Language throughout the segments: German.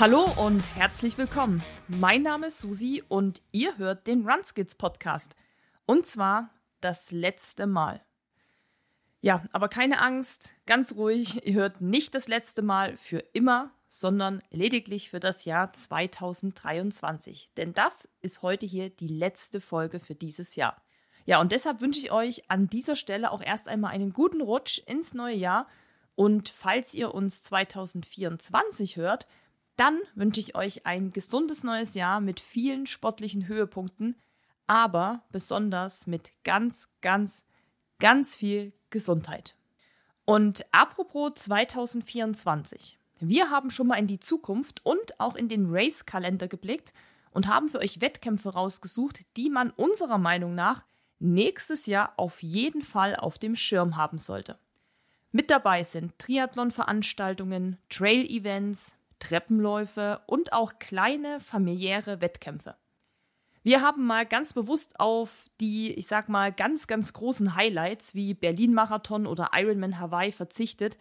Hallo und herzlich willkommen. Mein Name ist Susi und ihr hört den Runskids Podcast. Und zwar das letzte Mal. Ja, aber keine Angst, ganz ruhig, ihr hört nicht das letzte Mal für immer, sondern lediglich für das Jahr 2023. Denn das ist heute hier die letzte Folge für dieses Jahr. Ja, und deshalb wünsche ich euch an dieser Stelle auch erst einmal einen guten Rutsch ins neue Jahr. Und falls ihr uns 2024 hört, dann wünsche ich euch ein gesundes neues Jahr mit vielen sportlichen Höhepunkten, aber besonders mit ganz, ganz, ganz viel Gesundheit. Und apropos 2024. Wir haben schon mal in die Zukunft und auch in den Race-Kalender geblickt und haben für euch Wettkämpfe rausgesucht, die man unserer Meinung nach nächstes Jahr auf jeden Fall auf dem Schirm haben sollte. Mit dabei sind Triathlon-Veranstaltungen, Trail-Events, Treppenläufe und auch kleine familiäre Wettkämpfe. Wir haben mal ganz bewusst auf die, ich sag mal, ganz, ganz großen Highlights wie Berlin-Marathon oder Ironman Hawaii verzichtet,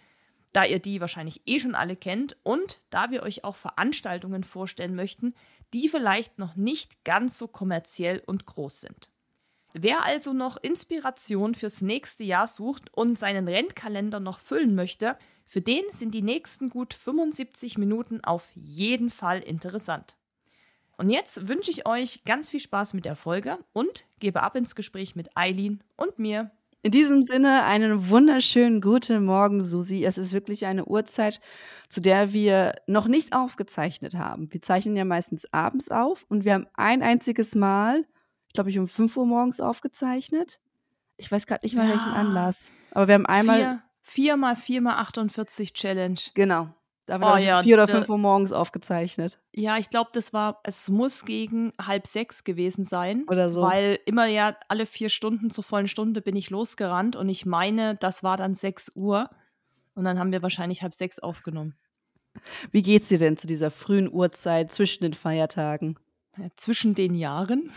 da ihr die wahrscheinlich eh schon alle kennt und da wir euch auch Veranstaltungen vorstellen möchten, die vielleicht noch nicht ganz so kommerziell und groß sind. Wer also noch Inspiration fürs nächste Jahr sucht und seinen Rennkalender noch füllen möchte, für den sind die nächsten gut 75 Minuten auf jeden Fall interessant. Und jetzt wünsche ich euch ganz viel Spaß mit der Folge und gebe ab ins Gespräch mit Eileen und mir. In diesem Sinne einen wunderschönen guten Morgen, Susi. Es ist wirklich eine Uhrzeit, zu der wir noch nicht aufgezeichnet haben. Wir zeichnen ja meistens abends auf und wir haben ein einziges Mal, glaube ich, um 5 Uhr morgens aufgezeichnet. Ich weiß gerade nicht mal ja. welchen Anlass. Aber wir haben einmal. Vier. 4 mal 4 mal 48 Challenge. Genau. Da haben wir oh, ja, 4 oder 5 Uhr morgens aufgezeichnet. Ja, ich glaube, das war, es muss gegen halb sechs gewesen sein. Oder so. Weil immer ja alle vier Stunden zur vollen Stunde bin ich losgerannt und ich meine, das war dann 6 Uhr. Und dann haben wir wahrscheinlich halb sechs aufgenommen. Wie geht's dir denn zu dieser frühen Uhrzeit zwischen den Feiertagen? Ja, zwischen den Jahren?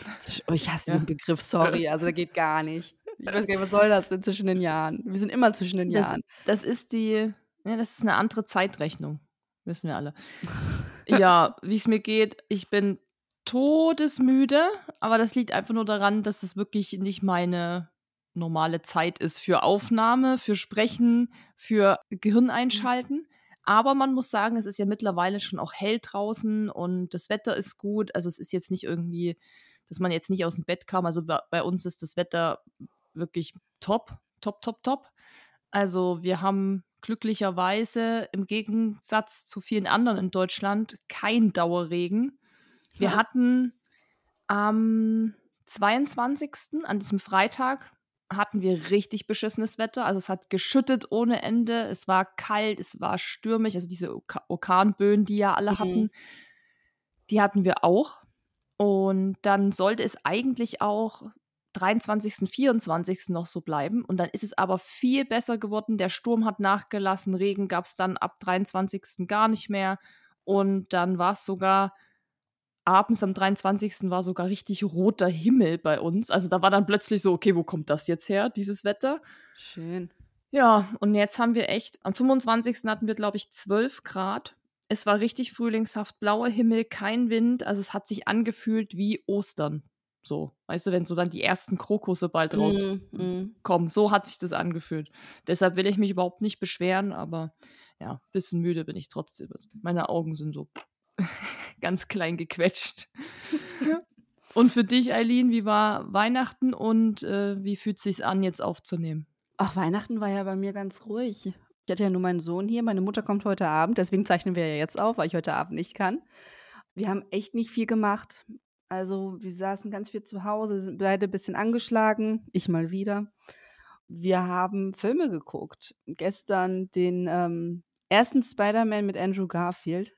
Oh, ich hasse ja. den Begriff, sorry. Also, der geht gar nicht. Ich weiß gar nicht, was soll das denn zwischen den Jahren? Wir sind immer zwischen den Jahren. Das, das ist die, ja, das ist eine andere Zeitrechnung. Wissen wir alle. ja, wie es mir geht, ich bin todesmüde, aber das liegt einfach nur daran, dass es wirklich nicht meine normale Zeit ist für Aufnahme, für Sprechen, für Gehirn einschalten. Aber man muss sagen, es ist ja mittlerweile schon auch hell draußen und das Wetter ist gut. Also es ist jetzt nicht irgendwie, dass man jetzt nicht aus dem Bett kam. Also bei uns ist das Wetter wirklich top, top, top, top. Also wir haben glücklicherweise im Gegensatz zu vielen anderen in Deutschland kein Dauerregen. Wir ja. hatten am 22. an diesem Freitag hatten wir richtig beschissenes Wetter. Also es hat geschüttet ohne Ende. Es war kalt, es war stürmisch. Also diese Orkanböen, die ja alle mhm. hatten, die hatten wir auch. Und dann sollte es eigentlich auch 23., 24. noch so bleiben. Und dann ist es aber viel besser geworden. Der Sturm hat nachgelassen, Regen gab es dann ab 23. gar nicht mehr. Und dann war es sogar abends am 23. war sogar richtig roter Himmel bei uns. Also da war dann plötzlich so, okay, wo kommt das jetzt her, dieses Wetter? Schön. Ja, und jetzt haben wir echt, am 25. hatten wir, glaube ich, 12 Grad. Es war richtig frühlingshaft, blauer Himmel, kein Wind. Also es hat sich angefühlt wie Ostern. So, weißt du, wenn so dann die ersten Krokusse bald rauskommen. Mm, mm. So hat sich das angefühlt. Deshalb will ich mich überhaupt nicht beschweren, aber ja, ein bisschen müde bin ich trotzdem. Also meine Augen sind so ganz klein gequetscht. und für dich, Eileen, wie war Weihnachten und äh, wie fühlt es sich an, jetzt aufzunehmen? Ach, Weihnachten war ja bei mir ganz ruhig. Ich hatte ja nur meinen Sohn hier. Meine Mutter kommt heute Abend, deswegen zeichnen wir ja jetzt auf, weil ich heute Abend nicht kann. Wir haben echt nicht viel gemacht. Also wir saßen ganz viel zu Hause, sind beide ein bisschen angeschlagen, ich mal wieder. Wir haben Filme geguckt. Gestern den ähm, ersten Spider-Man mit Andrew Garfield,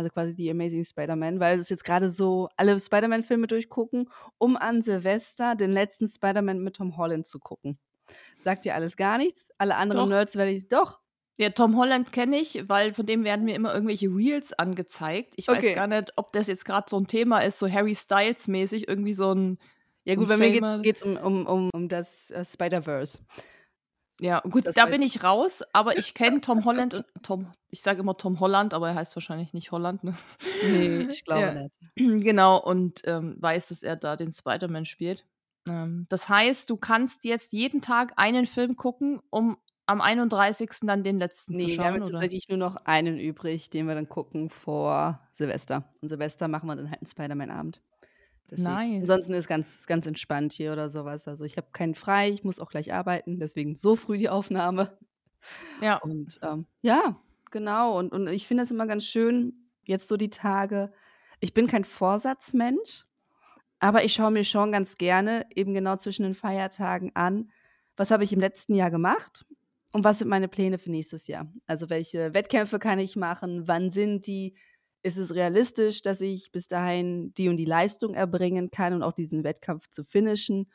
also quasi die Amazing Spider-Man, weil es jetzt gerade so alle Spider-Man-Filme durchgucken, um an Silvester den letzten Spider-Man mit Tom Holland zu gucken. Sagt dir alles gar nichts? Alle anderen doch. Nerds werde ich doch. Ja, Tom Holland kenne ich, weil von dem werden mir immer irgendwelche Reels angezeigt. Ich okay. weiß gar nicht, ob das jetzt gerade so ein Thema ist, so Harry Styles-mäßig, irgendwie so ein. Ja, so gut, bei mir geht es um, um, um, um das uh, Spider-Verse. Ja, gut, Das da bin ich raus, aber ich kenne Tom Holland und Tom, ich sage immer Tom Holland, aber er heißt wahrscheinlich nicht Holland, ne? Ne, ich glaube Ja. nicht. Genau, und ähm, weiß, dass er da den Spider-Man spielt. Ähm, das heißt, du kannst jetzt jeden Tag einen Film gucken, um am 31. dann den letzten zu Ne, wir haben schauen, jetzt tatsächlich nur noch einen übrig, den wir dann gucken vor Silvester. Und Silvester machen wir dann halt 'n Spider-Man-Abend. Deswegen. Nice. Ansonsten ist ganz ganz entspannt hier oder so was. Also, ich habe keinen frei, ich muss auch gleich arbeiten, deswegen so früh die Aufnahme. Ja. Und, ähm, ja, genau. Und und ich finde es immer ganz schön, jetzt so die Tage ich bin kein Vorsatzmensch, aber ich schaue mir schon ganz gerne eben genau zwischen den Feiertagen an, was habe ich im letzten Jahr gemacht und was sind meine Pläne für nächstes Jahr? Also, welche Wettkämpfe kann ich machen? Wann sind die? Ist es realistisch, dass ich bis dahin die und die Leistung erbringen kann und auch diesen Wettkampf zu finishen?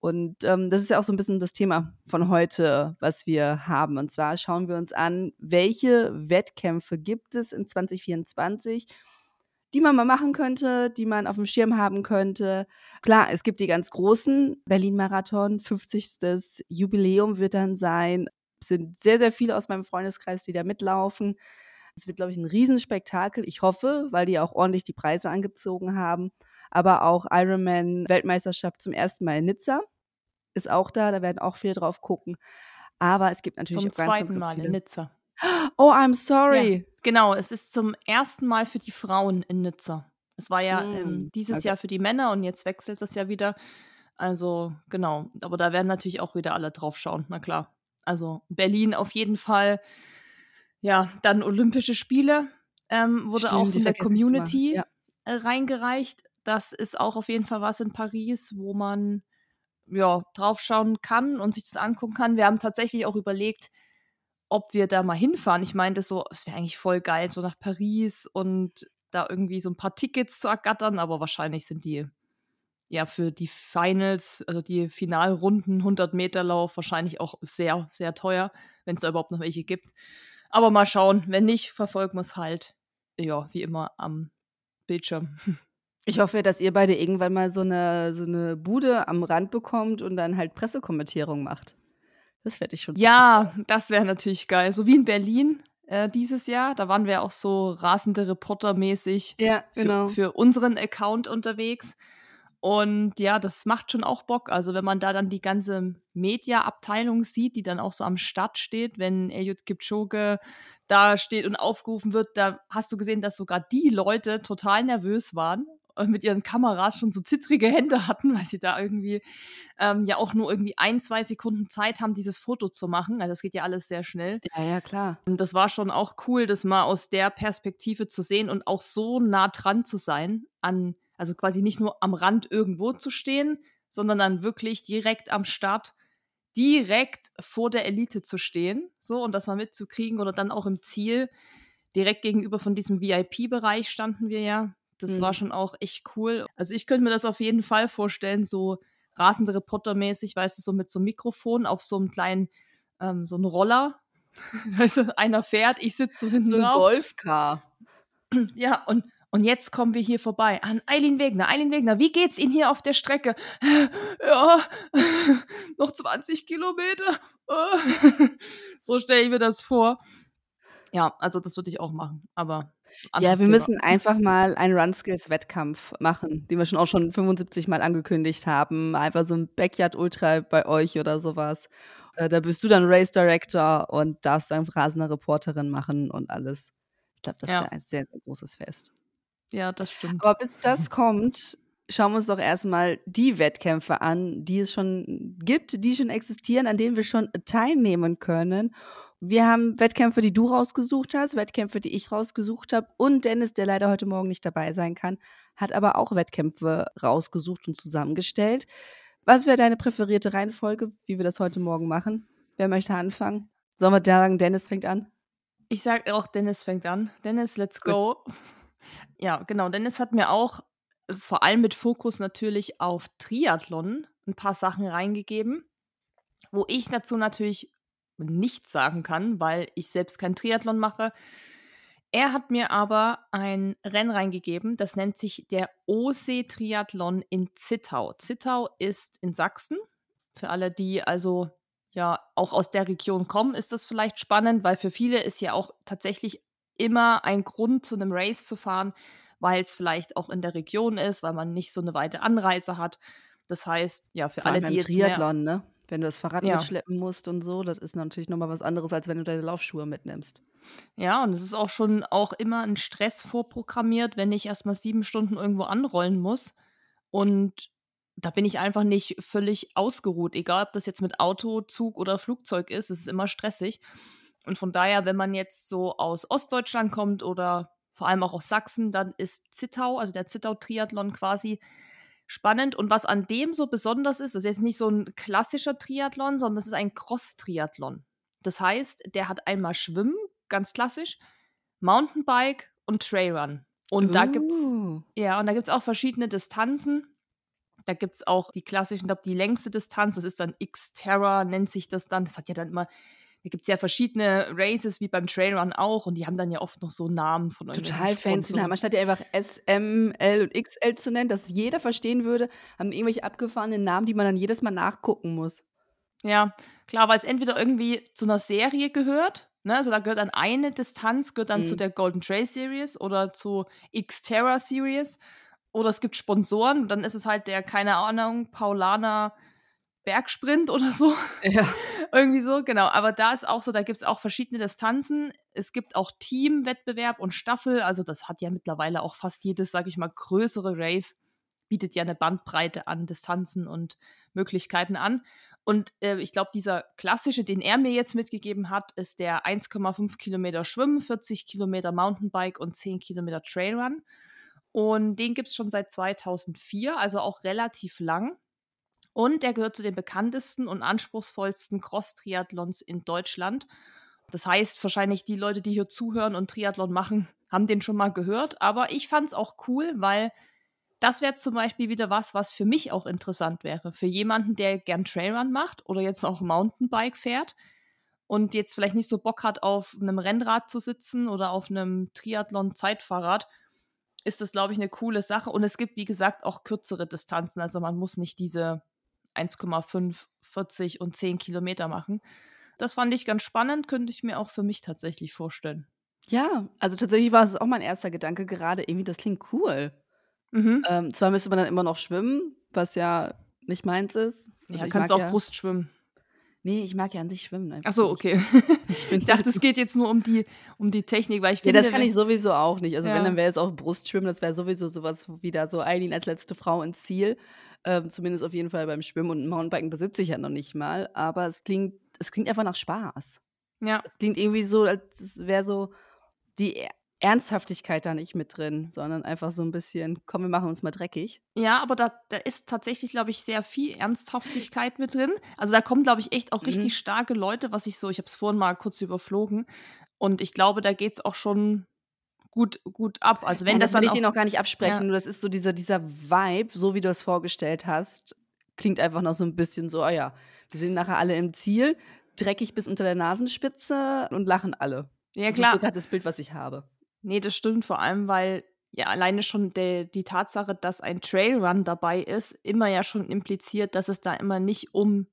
Und, ähm, das ist ja auch so 'n bisschen das Thema von heute, was wir haben. Und zwar schauen wir uns an, welche Wettkämpfe gibt es in 2024, die man mal machen könnte, die man aufm Schirm haben könnte. Klar, es gibt die ganz großen, Berlin-Marathon, 50. Jubiläum wird dann sein. Es sind sehr, sehr viele aus meinem Freundeskreis, die da mitlaufen. Es wird, glaube ich, 'n Riesenspektakel. Ich hoffe, weil die auch ordentlich die Preise angezogen haben. Aber auch Ironman-Weltmeisterschaft zum 1. Mal in Nizza ist auch da, da werden auch viele drauf gucken. Aber es gibt natürlich Zum auch ganz, ganz, 2. ganz Mal in Nizza. Oh, I'm Ja, sorry. genau, es ist zum 1. Mal für die Frauen in Nizza. Es war ja, ähm, Hm, dieses okay. Jahr für die Männer und jetzt wechselt das ja wieder. Also, genau. Aber da werden natürlich auch wieder alle drauf schauen, na klar. Also, Berlin auf jeden Fall. Ja, dann Olympische Spiele, ähm, wurde auch Stimmt, die von der. Community, Ja. äh, reingereicht. Das ist auch auf jeden Fall was in Paris, wo man, ja, drauf schauen kann und sich das angucken kann. Wir haben tatsächlich auch überlegt, ob wir da mal hinfahren. Ich meinte so, es wäre eigentlich voll geil, so nach Paris und da irgendwie so 'n paar Tickets zu ergattern, aber wahrscheinlich sind die ja für die Finals, also die Finalrunden, 100-Meter-Lauf wahrscheinlich auch sehr, sehr teuer, wenn's da überhaupt noch welche gibt. Aber mal schauen, wenn nicht, verfolgen wir's halt, ja, wie immer am Bildschirm. Ich hoffe, dass ihr beide irgendwann mal so 'ne so 'ne Bude am Rand bekommt und dann halt Pressekommentierung macht. Das fände ich schon Ja, geil. das wäre natürlich geil. So wie in Berlin, äh, dieses Jahr. Da waren wir auch so rasende Reporter-mäßig Ja, für genau. für unseren Account unterwegs. Und ja, das macht schon auch Bock. Also, wenn man da dann die ganze Media-Abteilung sieht, die dann auch so am Start steht, wenn Eliud Kipchoge da steht und aufgerufen wird, da hast du gesehen, dass sogar die Leute total nervös waren und mit ihren Kameras schon so zittrige Hände hatten, weil sie da irgendwie, ähm, ja auch nur irgendwie 1, 2 Sekunden Zeit haben, dieses Foto zu machen. Also, das geht ja alles sehr schnell. Ja, ja, klar. Und das war schon auch cool, das mal aus der Perspektive zu sehen und auch so nah dran zu sein an also, quasi nicht nur am Rand irgendwo zu stehen, sondern dann wirklich direkt am Start, direkt vor der Elite zu stehen, so und das mal mitzukriegen oder dann auch im Ziel. Direkt gegenüber von diesem VIP-Bereich standen wir ja. Das war Mhm. schon auch echt cool. Also, ich könnte mir das auf jeden Fall vorstellen, so rasende Reporter-mäßig, weißt du, so mit so 'm Mikrofon auf so 'm kleinen ähm, so 'n Roller. Weißt du, einer fährt, ich sitze so hinten So drauf. Golfcar. Ja, und und jetzt kommen wir hier vorbei an Ailin Wegner. Ailin Wegner, wie geht's Ihnen hier auf der Strecke? Ja, noch 20 Kilometer. So stelle ich mir das vor. Ja, also, das würde ich auch machen, aber Ja, wir Thema. müssen einfach mal einen Run-Skills-Wettkampf machen, den wir schon auch schon 75 Mal angekündigt haben. Einfach so 'n Backyard-Ultra bei euch oder so was. Äh, da bist du dann Race Director und darfst dann rasende Reporterin machen und alles. Ich glaube, das Ja. wäre ein sehr, sehr großes Fest. Ja, das stimmt. Aber bis das kommt, schauen wir uns doch erst mal die Wettkämpfe an, die es schon gibt, die schon existieren, an denen wir schon teilnehmen können. Wir haben Wettkämpfe, die du rausgesucht hast, Wettkämpfe, die ich rausgesucht habe und Dennis, der leider heute Morgen nicht dabei sein kann, hat aber auch Wettkämpfe rausgesucht und zusammengestellt. Was wäre deine präferierte Reihenfolge, wie wir das heute Morgen machen? Wer möchte anfangen? Sollen wir sagen, Dennis fängt an? Ich sage auch, Dennis fängt an. Dennis, let's Gut. go. Ja, genau. Dennis hat mir auch äh, vor allem mit Fokus natürlich auf Triathlon 'n paar Sachen reingegeben, wo ich dazu natürlich nichts sagen kann, weil ich selbst kein Triathlon mache. Er hat mir aber ein Rennen reingegeben, das nennt sich der OSE-Triathlon in Zittau. Zittau ist in Sachsen. Für alle, die also ja auch aus der Region kommen, ist das vielleicht spannend, weil für viele ist ja auch tatsächlich immer ein Grund, zu einem Race zu fahren, weil es vielleicht auch in der Region ist, weil man nicht so eine weite Anreise hat. Das heißt, ja, für Vor alle, die jetzt Triathlon, ne? Wenn du das Fahrrad Ja. mitschleppen musst und so, das ist natürlich noch mal was anderes, als wenn du deine Laufschuhe mitnimmst. ja, und es ist auch schon auch immer ein Stress vorprogrammiert, wenn ich erstmal sieben Stunden irgendwo anrollen muss. Und da bin ich einfach nicht völlig ausgeruht. Egal, ob das jetzt mit Auto, Zug oder Flugzeug ist, es ist immer stressig. Und von daher, wenn man jetzt so aus Ostdeutschland kommt oder vor allem auch aus Sachsen, dann ist Zittau, also der Zittau-Triathlon quasi spannend. Und was an dem so besonders ist, das ist jetzt nicht so ein klassischer Triathlon, sondern das ist ein Cross-Triathlon. Das heißt, der hat einmal Schwimmen, ganz klassisch, Mountainbike und Trailrun. Und da gibt's Uh. ja, und da gibt's auch verschiedene Distanzen. Da gibt's auch die klassischen, ich glaube, die längste Distanz, das ist dann Xterra, nennt sich das dann. Das hat ja dann immer, da gibt's ja verschiedene Races, wie beim Trailrun auch, und die haben dann ja oft noch so Namen von irgendwelchen Total fancy. Namen. Anstatt die einfach S, M, L und XL zu nennen, dass jeder verstehen würde, haben irgendwelche abgefahrenen Namen, die man dann jedes Mal nachgucken muss. Ja, klar, weil es entweder irgendwie zu einer Serie gehört, ne? Also da gehört dann eine Distanz, gehört dann zu Mhm. der Golden Trail Series oder zu Xterra Series. Oder es gibt Sponsoren, und dann ist es halt der, keine Ahnung, Paulaner Bergsprint oder so. Ja. Irgendwie so, genau. Aber da ist auch so, da gibt es auch verschiedene Distanzen. Es gibt auch Teamwettbewerb und Staffel. Also das hat ja mittlerweile auch fast jedes, sage ich mal, größere Race, bietet ja eine Bandbreite an Distanzen und Möglichkeiten an. Und äh, ich glaube, dieser klassische, den er mir jetzt mitgegeben hat, ist der 1,5 Kilometer Schwimmen, 40 Kilometer Mountainbike und 10 Kilometer Trailrun. Und den gibt es schon seit 2004, also auch relativ lang. Und er gehört zu den bekanntesten und anspruchsvollsten Cross-Triathlons in Deutschland. Das heißt, wahrscheinlich die Leute, die hier zuhören und Triathlon machen, haben den schon mal gehört. Aber ich fand es auch cool, weil das wäre zum Beispiel wieder was, was für mich auch interessant wäre. Für jemanden, der gern Trailrun macht oder jetzt auch Mountainbike fährt und jetzt vielleicht nicht so Bock hat, auf einem Rennrad zu sitzen oder auf einem Triathlon-Zeitfahrrad, ist das, glaube ich, eine coole Sache. Und es gibt, wie gesagt, auch kürzere Distanzen. Also man muss nicht diese 1,5, 40 und 10 Kilometer machen. Das fand ich ganz spannend, könnte ich mir auch für mich tatsächlich vorstellen. Ja, also tatsächlich war es auch mein erster Gedanke gerade, irgendwie, das klingt cool. Mhm. Ähm, zwar müsste man dann immer noch schwimmen, was ja nicht meins ist. Also ja, kannst auch ja, Brustschwimmen. Nee, ich mag ja an sich schwimmen. Ach so, okay. Ich, Ich dachte, es geht jetzt nur um die, um die Technik, weil ich Ja, finde, das kann wenn- ich sowieso auch nicht. Also wenn, Ja. dann wäre es auch Brustschwimmen, das wäre sowieso sowas wieder so Eileen als letzte Frau ins Ziel. Ähm, zumindest auf jeden Fall beim Schwimmen und Mountainbiken besitze ich ja noch nicht mal. Aber es klingt, es klingt einfach nach Spaß. ja, Es klingt irgendwie so, als wäre so die Ernsthaftigkeit da nicht mit drin, sondern einfach so ein bisschen, komm, wir machen uns mal dreckig. ja, aber da, da ist tatsächlich, glaube ich, sehr viel Ernsthaftigkeit mit drin. Also da kommen, glaube ich, echt auch Mhm. richtig starke Leute, was ich so, ich habe es vorhin mal kurz überflogen. Und ich glaube, da geht es auch schon gut, gut ab. Also wenn ja, das, das will ich auch, dir noch gar nicht absprechen. Ja. Nur das ist so dieser, dieser Vibe, so wie du es vorgestellt hast, klingt einfach noch so ein bisschen so, ah ja, wir sind nachher alle im Ziel, dreckig bis unter der Nasenspitze und lachen alle. ja Das ist klar, so gerade das Bild, was ich habe. Nee, das stimmt vor allem, weil ja alleine schon der, die Tatsache, dass ein Trailrun dabei ist, immer ja schon impliziert, dass es da immer nicht um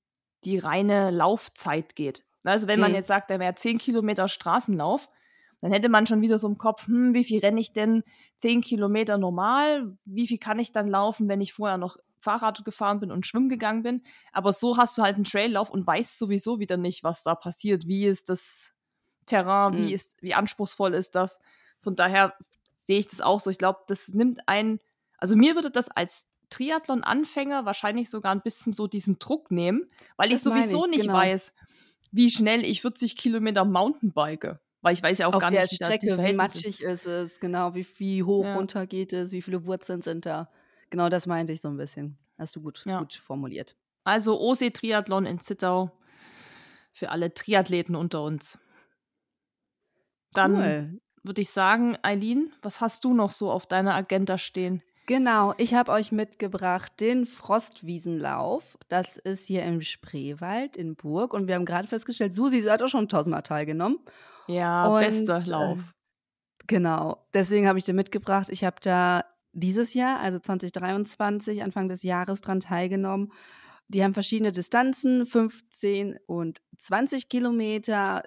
die reine Laufzeit geht. Also wenn man Mhm. jetzt sagt, da wäre 10 Kilometer Straßenlauf, dann hätte man schon wieder so im Kopf, hm, wie viel renne ich denn 10 Kilometer normal? Wie viel kann ich dann laufen, wenn ich vorher noch Fahrrad gefahren bin und schwimmen gegangen bin? Aber so hast du halt einen Traillauf und weißt sowieso wieder nicht, was da passiert. Wie ist das Terrain? Wie, Mhm. ist, wie anspruchsvoll ist das? Von daher sehe ich das auch so. Ich glaube, das nimmt einen, also mir würde das als Triathlon-Anfänger wahrscheinlich sogar ein bisschen so diesen Druck nehmen, weil Das ich sowieso ich, nicht genau. weiß, wie schnell ich 40 Kilometer Mountainbike. Weil ich weiß ja auch Auf gar nicht, wie Strecke, wie Verhältnisse matschig ist es, genau, wie, wie hoch Ja. runter geht es, wie viele Wurzeln sind da. Genau das meinte ich so ein bisschen. Hast du gut, Ja. gut formuliert. Also OC-Triathlon in Zittau für alle Triathleten unter uns. Dann Cool. Würde ich sagen, Eileen, was hast du noch so auf deiner Agenda stehen? Genau, ich habe euch mitgebracht den Frostwiesenlauf. Das ist hier im Spreewald in Burg. Und wir haben gerade festgestellt, Susi sie hat auch schon tausendmal teilgenommen. Ja, Und, bester äh, Lauf. Genau, deswegen habe ich den mitgebracht. Ich habe da dieses Jahr, also 2023, Anfang des Jahres dran teilgenommen. Die haben verschiedene Distanzen, 15 und 20 Kilometer.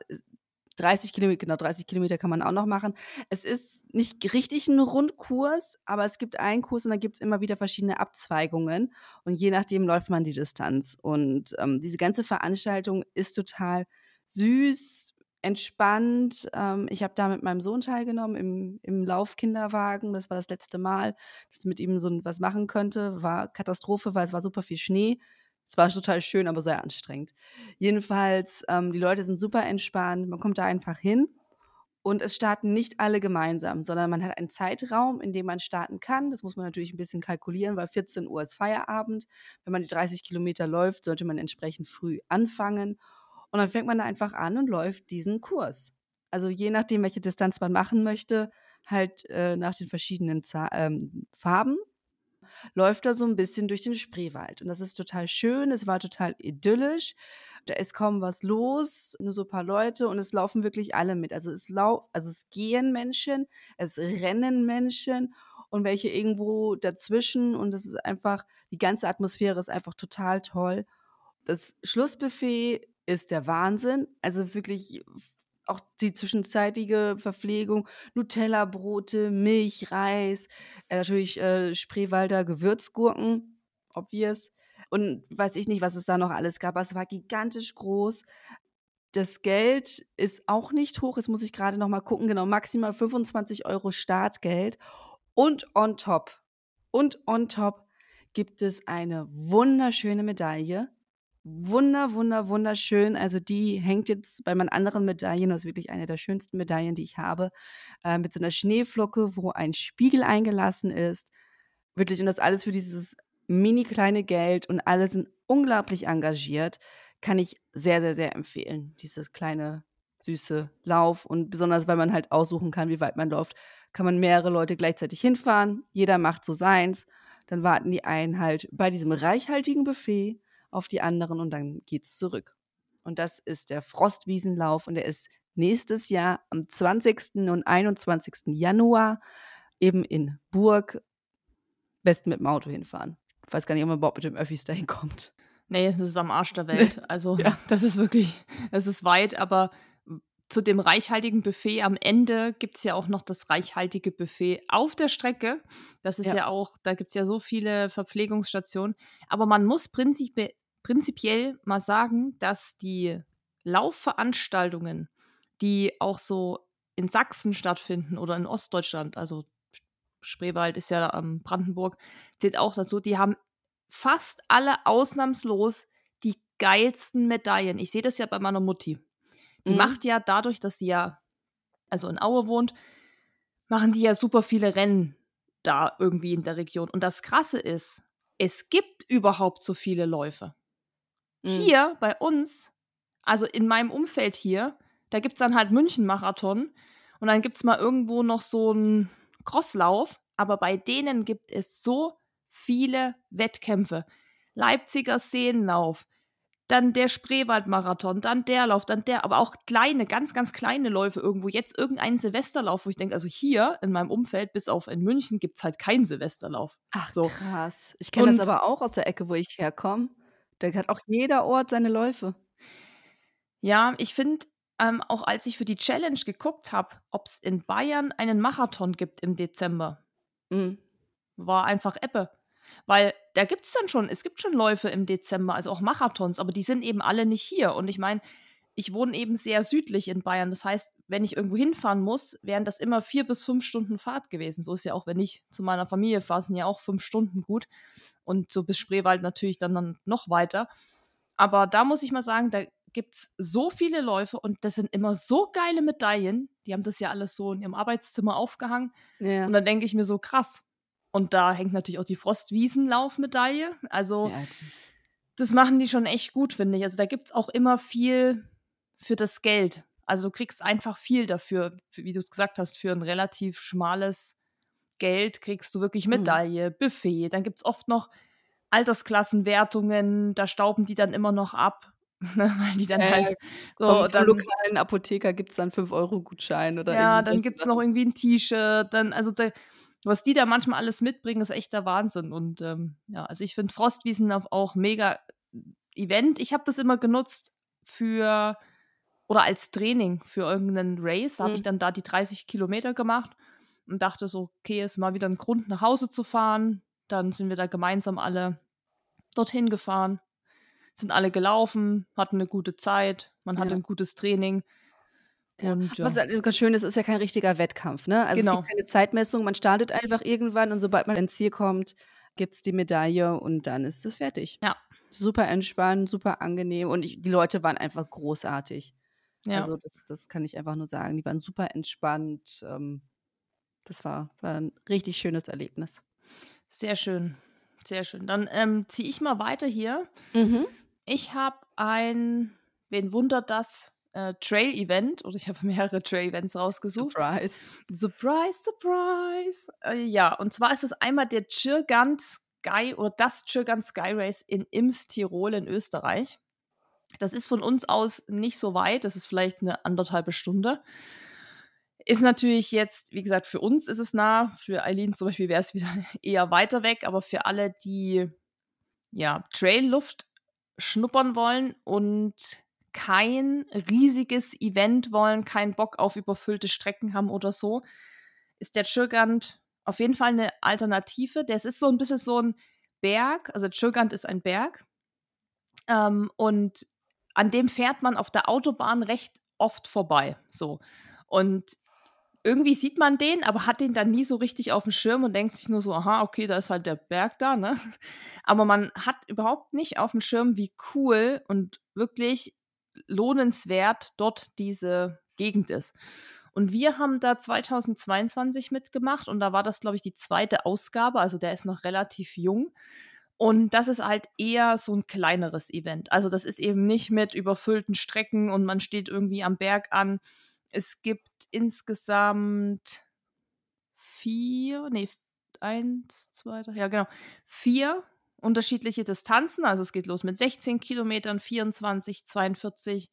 30 Kilometer, genau 30 Kilometer kann man auch noch machen. Es ist nicht richtig ein Rundkurs, aber es gibt einen Kurs und da gibt es immer wieder verschiedene Abzweigungen und je nachdem läuft man die Distanz. Und ähm, diese ganze Veranstaltung ist total süß, entspannt. Ähm, ich habe da mit meinem Sohn teilgenommen im, im Laufkinderwagen. Das war das letzte Mal, dass ich mit ihm so was machen könnte. War Katastrophe, weil es war super viel Schnee. Es war total schön, aber sehr anstrengend. Jedenfalls, ähm, die Leute sind super entspannt. Man kommt da einfach hin und es starten nicht alle gemeinsam, sondern man hat einen Zeitraum, in dem man starten kann. Das muss man natürlich ein bisschen kalkulieren, weil 14 Uhr ist Feierabend. Wenn man die 30 Kilometer läuft, sollte man entsprechend früh anfangen. Und dann fängt man da einfach an und läuft diesen Kurs. Also je nachdem, welche Distanz man machen möchte, halt äh, nach den verschiedenen Z ähm, Farben läuft er so ein bisschen durch den Spreewald. Und das ist total schön, es war total idyllisch. Da ist kaum was los, nur so ein paar Leute und es laufen wirklich alle mit. Also es, lau also es gehen Menschen, es rennen Menschen und welche irgendwo dazwischen und es ist einfach, die ganze Atmosphäre ist einfach total toll. Das Schlussbuffet ist der Wahnsinn. Also es ist wirklich auch die zwischenzeitige Verpflegung, Nutella-Brote, Milch, Reis, äh, natürlich äh, Spreewalder Gewürzgurken, obvious. Und weiß ich nicht, was es da noch alles gab. Aber es war gigantisch groß. Das Geld ist auch nicht hoch. Jetzt muss ich gerade noch mal gucken. Genau, maximal 25 Euro Startgeld. Und on top, und on top gibt es eine wunderschöne Medaille wunder, wunder, wunderschön. Also die hängt jetzt bei meinen anderen Medaillen, das ist wirklich eine der schönsten Medaillen, die ich habe, äh, mit so einer Schneeflocke, wo ein Spiegel eingelassen ist. Wirklich, und das alles für dieses mini kleine Geld und alle sind unglaublich engagiert. Kann ich sehr, sehr, sehr empfehlen. Dieses kleine, süße Lauf und besonders, weil man halt aussuchen kann, wie weit man läuft, kann man mehrere Leute gleichzeitig hinfahren. Jeder macht so seins. Dann warten die einen halt bei diesem reichhaltigen Buffet auf die anderen und dann geht's zurück. Und das ist der Frostwiesenlauf und der ist nächstes Jahr am 20. und 21. Januar eben in Burg. Besten mit dem Auto hinfahren. Ich weiß gar nicht, ob man überhaupt mit dem Öffis dahin kommt. Nee, das ist am Arsch der Welt. Also, ja. das ist wirklich, das ist weit, aber zu dem reichhaltigen Buffet am Ende gibt es ja auch noch das reichhaltige Buffet auf der Strecke. Das ist ja, ja auch, da gibt es ja so viele Verpflegungsstationen. Aber man muss prinzipiell prinzipiell mal sagen, dass die Laufveranstaltungen, die auch so in Sachsen stattfinden oder in Ostdeutschland, also Spreewald ist ja ähm, Brandenburg, zählt auch dazu, die haben fast alle ausnahmslos die geilsten Medaillen. Ich sehe das ja bei meiner Mutti. Die mhm. macht ja dadurch, dass sie ja, also in Aue wohnt, machen die ja super viele Rennen da irgendwie in der Region. Und das Krasse ist, es gibt überhaupt so viele Läufe. Mhm. Hier bei uns, also in meinem Umfeld hier, da gibt es dann halt München-Marathon und dann gibt es mal irgendwo noch so einen Crosslauf, aber bei denen gibt es so viele Wettkämpfe. Leipziger Seenlauf, dann der Spreewaldmarathon, dann der Lauf, dann der, aber auch kleine, ganz, ganz kleine Läufe irgendwo. Jetzt irgendein Silvesterlauf, wo ich denke, also hier in meinem Umfeld, bis auf in München, gibt es halt keinen Silvesterlauf. Ach, so. krass. Ich kenne das aber auch aus der Ecke, wo ich herkomme. Da hat auch jeder Ort seine Läufe. Ja, ich finde, ähm, auch als ich für die Challenge geguckt habe, ob es in Bayern einen Marathon gibt im Dezember, mhm. war einfach Ebbe. Weil da gibt es dann schon, es gibt schon Läufe im Dezember, also auch Marathons, aber die sind eben alle nicht hier. Und ich meine, ich wohne eben sehr südlich in Bayern. Das heißt, wenn ich irgendwo hinfahren muss, wären das immer vier bis fünf Stunden Fahrt gewesen. So ist ja auch, wenn ich zu meiner Familie fahre, sind ja auch fünf Stunden gut. Und so bis Spreewald natürlich dann, dann noch weiter. Aber da muss ich mal sagen, da gibt es so viele Läufe und das sind immer so geile Medaillen. Die haben das ja alles so in ihrem Arbeitszimmer aufgehangen. Ja. Und dann denke ich mir so, krass. Und da hängt natürlich auch die Frostwiesenlaufmedaille. Also, ja. das machen die schon echt gut, finde ich. Also, da gibt es auch immer viel für das Geld. Also du kriegst einfach viel dafür, wie du es gesagt hast, für ein relativ schmales Geld kriegst du wirklich mhm. Medaille, mhm. Buffet. Dann gibt es oft noch Altersklassenwertungen, da stauben die dann immer noch ab. Ne, weil die dann äh, halt so. Dann, lokalen Apotheker gibt es dann 5-Euro-Gutschein oder Ja, dann gibt es noch irgendwie ein T-Shirt. Dann, also da, was die da manchmal alles mitbringen, ist echt der Wahnsinn. Und ähm, ja, also ich finde Frostwiesen auch mega Event. Ich habe das immer genutzt für oder als Training für irgendeinen Race. Habe ich Mhm. dann da die 30 Kilometer gemacht und dachte so, okay, ist mal wieder ein Grund, nach Hause zu fahren. Dann sind wir da gemeinsam alle dorthin gefahren, sind alle gelaufen, hatten eine gute Zeit, man hatte Ja. ein gutes Training. Ja. Und Was ja, halt ganz schön ist, ist ja kein richtiger Wettkampf, ne? Also, es genau. gibt keine Zeitmessung, man startet einfach irgendwann und sobald man ins Ziel kommt, gibt's die Medaille und dann ist es fertig. Ja. Super entspannt, super angenehm und ich die Leute waren einfach großartig. Ja. Also, das das kann ich einfach nur sagen. Die waren super entspannt. Ähm, das war war 'n richtig schönes Erlebnis. Sehr schön. Sehr schön. Dann ähm, ziehe ich mal weiter hier. Mhm. Ich habe ein, wen wundert das, äh, Trail-Event oder ich habe mehrere Trail-Events rausgesucht. Surprise. Surprise, surprise. Äh, ja, und zwar ist es einmal der Chirgan Sky oder das Chirgan Sky Race in Ims, Tirol in Österreich. Das ist von uns aus nicht so weit, das ist vielleicht eine anderthalbe Stunde. Ist natürlich jetzt, wie gesagt, für uns ist es nah, für Eileen zum Beispiel wäre es wieder eher weiter weg, aber für alle, die ja Trailluft schnuppern wollen und kein riesiges Event wollen, keinen Bock auf überfüllte Strecken haben oder so, ist der Chirgant auf jeden Fall eine Alternative. Das ist so ein bisschen so ein Berg, also Chirgant ist ein Berg ähm, und an dem fährt man auf der Autobahn recht oft vorbei. So. Und irgendwie sieht man den, aber hat den dann nie so richtig auf dem Schirm und denkt sich nur so, aha, okay, da ist halt der Berg da, ne? Aber man hat überhaupt nicht auf dem Schirm, wie cool und wirklich lohnenswert dort diese Gegend ist. Und wir haben da 2022 mitgemacht und da war das, glaube ich, die zweite Ausgabe, also der ist noch relativ jung. Und das ist halt eher so ein kleineres Event. Also das ist eben nicht mit überfüllten Strecken und man steht irgendwie am Berg an. Es gibt insgesamt vier, nee, eins, zwei, drei, ja genau, vier unterschiedliche Distanzen. Also es geht los mit 16 Kilometern, 24, 42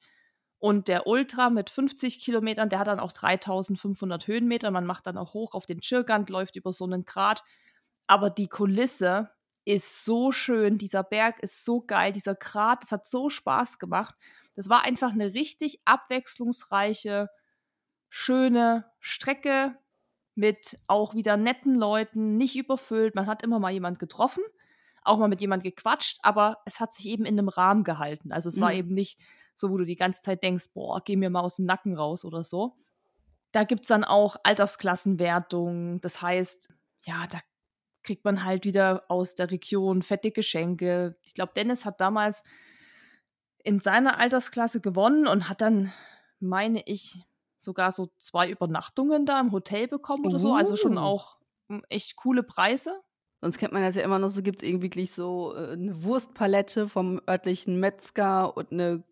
und der Ultra mit 50 Kilometern, der hat dann auch 3500 Höhenmeter. Man macht dann auch hoch auf den Chirgant, läuft über so einen Grat. Aber die Kulisse ist so schön, dieser Berg ist so geil, dieser Grat, das hat so Spaß gemacht. Das war einfach eine richtig abwechslungsreiche, schöne Strecke mit auch wieder netten Leuten, nicht überfüllt. Man hat immer mal jemand getroffen, auch mal mit jemand gequatscht, aber es hat sich eben in einem Rahmen gehalten. Also es war Mhm. eben nicht so, wo du die ganze Zeit denkst, boah, geh mir mal aus dem Nacken raus oder so. Da gibt es dann auch Altersklassenwertungen. Das heißt, ja, da kriegt man halt wieder aus der Region fette Geschenke. Ich glaube, Dennis hat damals in seiner Altersklasse gewonnen und hat dann, meine ich, sogar so zwei Übernachtungen da im Hotel bekommen oder so. Also schon Uh. auch mm, echt coole Preise. Sonst kennt man das ja immer noch so, gibt's irgendwie wirklich so äh, 'ne Wurstpalette vom örtlichen Metzger und eine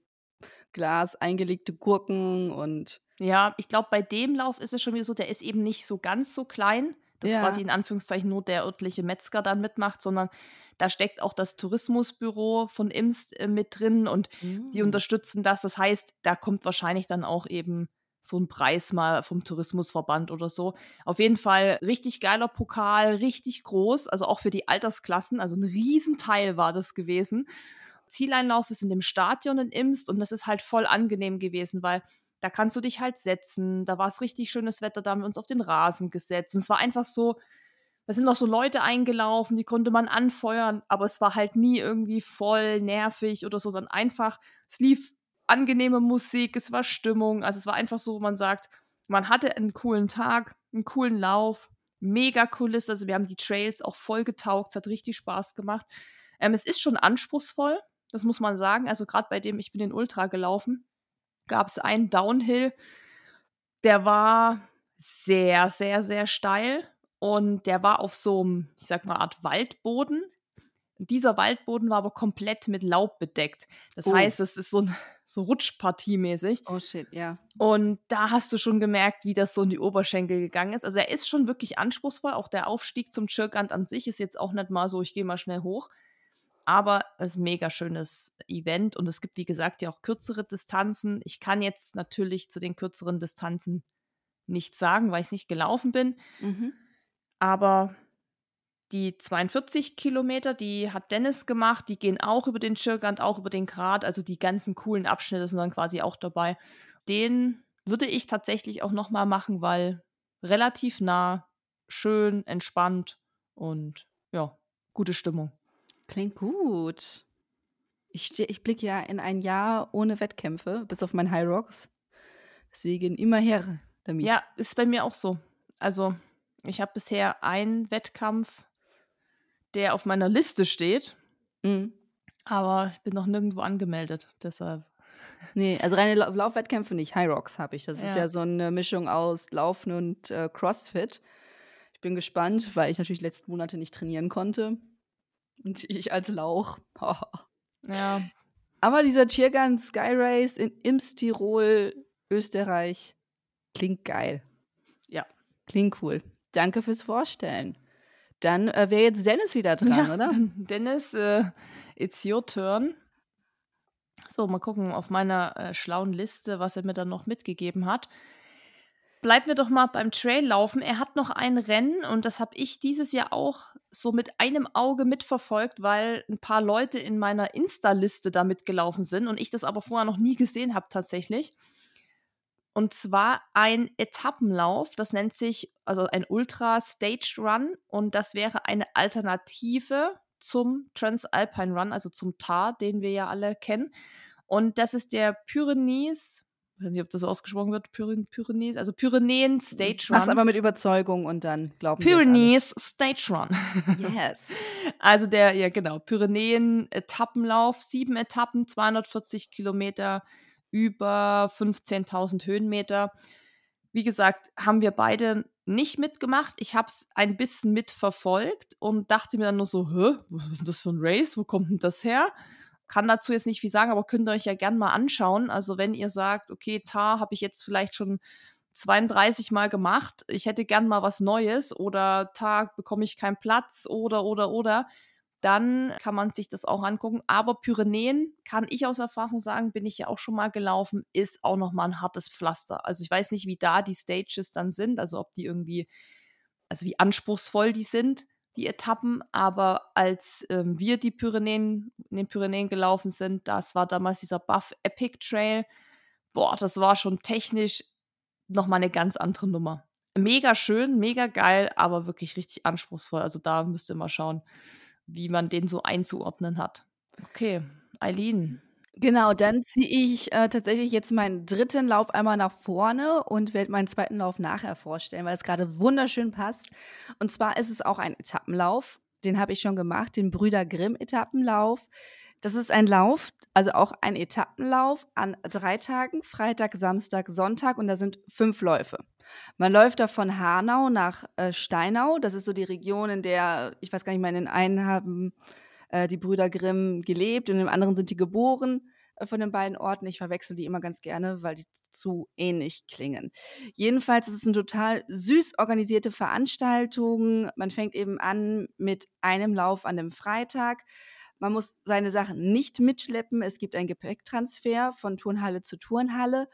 Glas eingelegte Gurken und Ja, ich glaube, bei dem Lauf ist es schon wieder so, der ist eben nicht so ganz so klein, dass Ja. quasi in Anführungszeichen nur der örtliche Metzger dann mitmacht, sondern da steckt auch das Tourismusbüro von Imst äh, mit drin und die Mm. unterstützen das. Das heißt, da kommt wahrscheinlich dann auch eben so ein Preis mal vom Tourismusverband oder so. Auf jeden Fall richtig geiler Pokal, richtig groß, also auch für die Altersklassen. Also ein Riesenteil war das gewesen. Zieleinlauf ist in dem Stadion in Imst und das ist halt voll angenehm gewesen, weil da kannst du dich halt setzen. Da war es richtig schönes Wetter, da haben wir uns auf den Rasen gesetzt. Und es war einfach so, da sind noch so Leute eingelaufen, die konnte man anfeuern, aber es war halt nie irgendwie voll nervig oder so, sondern einfach, es lief angenehme Musik, es war Stimmung. Also es war einfach so, wo man sagt, man hatte einen coolen Tag, einen coolen Lauf, mega Kulisse. Also wir haben die Trails auch voll getaugt, es hat richtig Spaß gemacht. Ähm, es ist schon anspruchsvoll, das muss man sagen. Also gerade bei dem, ich bin den Ultra gelaufen, gab es einen Downhill, der war sehr, sehr, sehr steil und der war auf so einem, ich sag mal, Art Waldboden. Dieser Waldboden war aber komplett mit Laub bedeckt. Das Oh. heißt, es ist so, ein, so Rutschpartie-mäßig. Oh shit, ja. Und da hast du schon gemerkt, wie das so in die Oberschenkel gegangen ist. Also er ist schon wirklich anspruchsvoll. Auch der Aufstieg zum Chirkant an sich ist jetzt auch nicht mal so, ich gehe mal schnell hoch. Aber es ist ein mega schönes Event und es gibt, wie gesagt, ja auch kürzere Distanzen. Ich kann jetzt natürlich zu den kürzeren Distanzen nichts sagen, weil ich nicht gelaufen bin. Mhm. Aber Die 42 Kilometer, die hat Dennis gemacht, die gehen auch über den Schirgand, auch über den Grat, also die ganzen coolen Abschnitte sind dann quasi auch dabei. Den würde ich tatsächlich auch nochmal machen, weil relativ nah, schön, entspannt und ja, gute Stimmung. Klingt gut. Ich, ich blicke ja in ein Jahr ohne Wettkämpfe, bis auf mein High Rocks. Deswegen immer her damit. Ja, ist bei mir auch so. Also, ich habe bisher einen Wettkampf, der auf meiner Liste steht. Mhm. Aber ich bin noch nirgendwo angemeldet, deshalb. Nee, also reine La Laufwettkämpfe nicht. High Rocks habe ich. Das ja. ist ja so eine Mischung aus Laufen und äh, Crossfit. Ich bin gespannt, weil ich natürlich letzten Monate nicht trainieren konnte. Und ich als Lauch. ja. Aber dieser Tiergarten Sky Race in Imstirol, Österreich, klingt geil. Ja. Klingt cool. Danke fürs Vorstellen. Dann äh, wäre jetzt Dennis wieder dran, ja, oder? Dennis, äh, it's your turn. So, mal gucken auf meiner äh, schlauen Liste, was er mir dann noch mitgegeben hat. Bleiben wir doch mal beim Traillaufen. Er hat noch ein Rennen und das habe ich dieses Jahr auch so mit einem Auge mitverfolgt, weil ein paar Leute in meiner Insta-Liste da mitgelaufen sind und ich das aber vorher noch nie gesehen habe tatsächlich. Und zwar ein Etappenlauf, das nennt sich also ein Ultra Staged Run und das wäre eine Alternative zum Transalpine Run, also zum TAR, den wir ja alle kennen. Und das ist der Pyrenees, ich weiß nicht, ob das ausgesprochen wird, Pyrenees, also Pyrenäen Stage Run. Mach's aber mit Überzeugung und dann glauben wir Pyrenees Stage Run. Yes. also der, ja genau, Pyrenäen Etappenlauf, sieben Etappen, 240 Kilometer, über 15.000 Höhenmeter. Wie gesagt, haben wir beide nicht mitgemacht. Ich habe es ein bisschen mitverfolgt und dachte mir dann nur so, Hä, was ist denn das für ein Race? Wo kommt denn das her? Kann dazu jetzt nicht viel sagen, aber könnt ihr euch ja gerne mal anschauen. Also wenn ihr sagt, okay, Tar habe ich jetzt vielleicht schon 32 Mal gemacht, ich hätte gern mal was Neues oder Tag bekomme ich keinen Platz oder oder oder, dann kann man sich das auch angucken. Aber Pyrenäen, kann ich aus Erfahrung sagen, bin ich ja auch schon mal gelaufen, ist auch nochmal ein hartes Pflaster. Also ich weiß nicht, wie da die Stages dann sind, also ob die irgendwie, also wie anspruchsvoll die sind, die Etappen. Aber als ähm, wir die Pyrenäen, in den Pyrenäen gelaufen sind, das war damals dieser Buff Epic Trail. Boah, das war schon technisch nochmal eine ganz andere Nummer. Mega schön, mega geil, aber wirklich richtig anspruchsvoll. Also da müsst ihr mal schauen wie man den so einzuordnen hat. Okay, Eileen. Genau, dann ziehe ich äh, tatsächlich jetzt meinen dritten Lauf einmal nach vorne und werde meinen zweiten Lauf nachher vorstellen, weil es gerade wunderschön passt. Und zwar ist es auch ein Etappenlauf. Den habe ich schon gemacht, den Brüder Grimm Etappenlauf. Das ist ein Lauf, also auch ein Etappenlauf an drei Tagen, Freitag, Samstag, Sonntag und da sind fünf Läufe. Man läuft da von Hanau nach äh, Steinau, das ist so die Region, in der, ich weiß gar nicht mehr, einen haben äh, die Brüder Grimm gelebt und in dem anderen sind die geboren äh, von den beiden Orten. Ich verwechsel die immer ganz gerne, weil die zu ähnlich klingen. Jedenfalls ist es eine total süß organisierte Veranstaltung. Man fängt eben an mit einem Lauf an dem Freitag. Man muss seine Sachen nicht mitschleppen. Es gibt einen Gepäcktransfer von Turnhalle zu Turnhalle.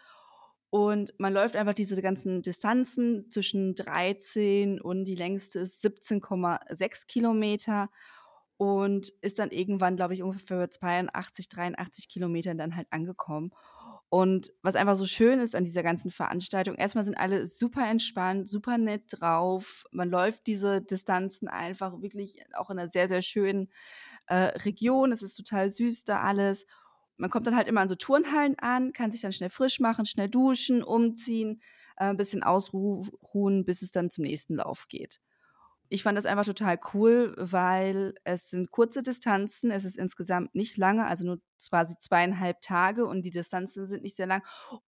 Und man läuft einfach diese ganzen Distanzen zwischen 13 und die längste ist 17,6 Kilometer und ist dann irgendwann, glaube ich, ungefähr bei 82, 83 Kilometern dann halt angekommen. Und was einfach so schön ist an dieser ganzen Veranstaltung, erstmal sind alle super entspannt, super nett drauf. Man läuft diese Distanzen einfach wirklich auch in einer sehr, sehr schönen äh, Region. Es ist total süß da alles. Man kommt dann halt immer an so Turnhallen an, kann sich dann schnell frisch machen, schnell duschen, umziehen, äh, ein bisschen ausruhen, bis es dann zum nächsten Lauf geht. Ich fand das einfach total cool, weil es sind kurze Distanzen, es ist insgesamt nicht lange, also nur quasi zweieinhalb Tage und die Distanzen sind nicht sehr lang,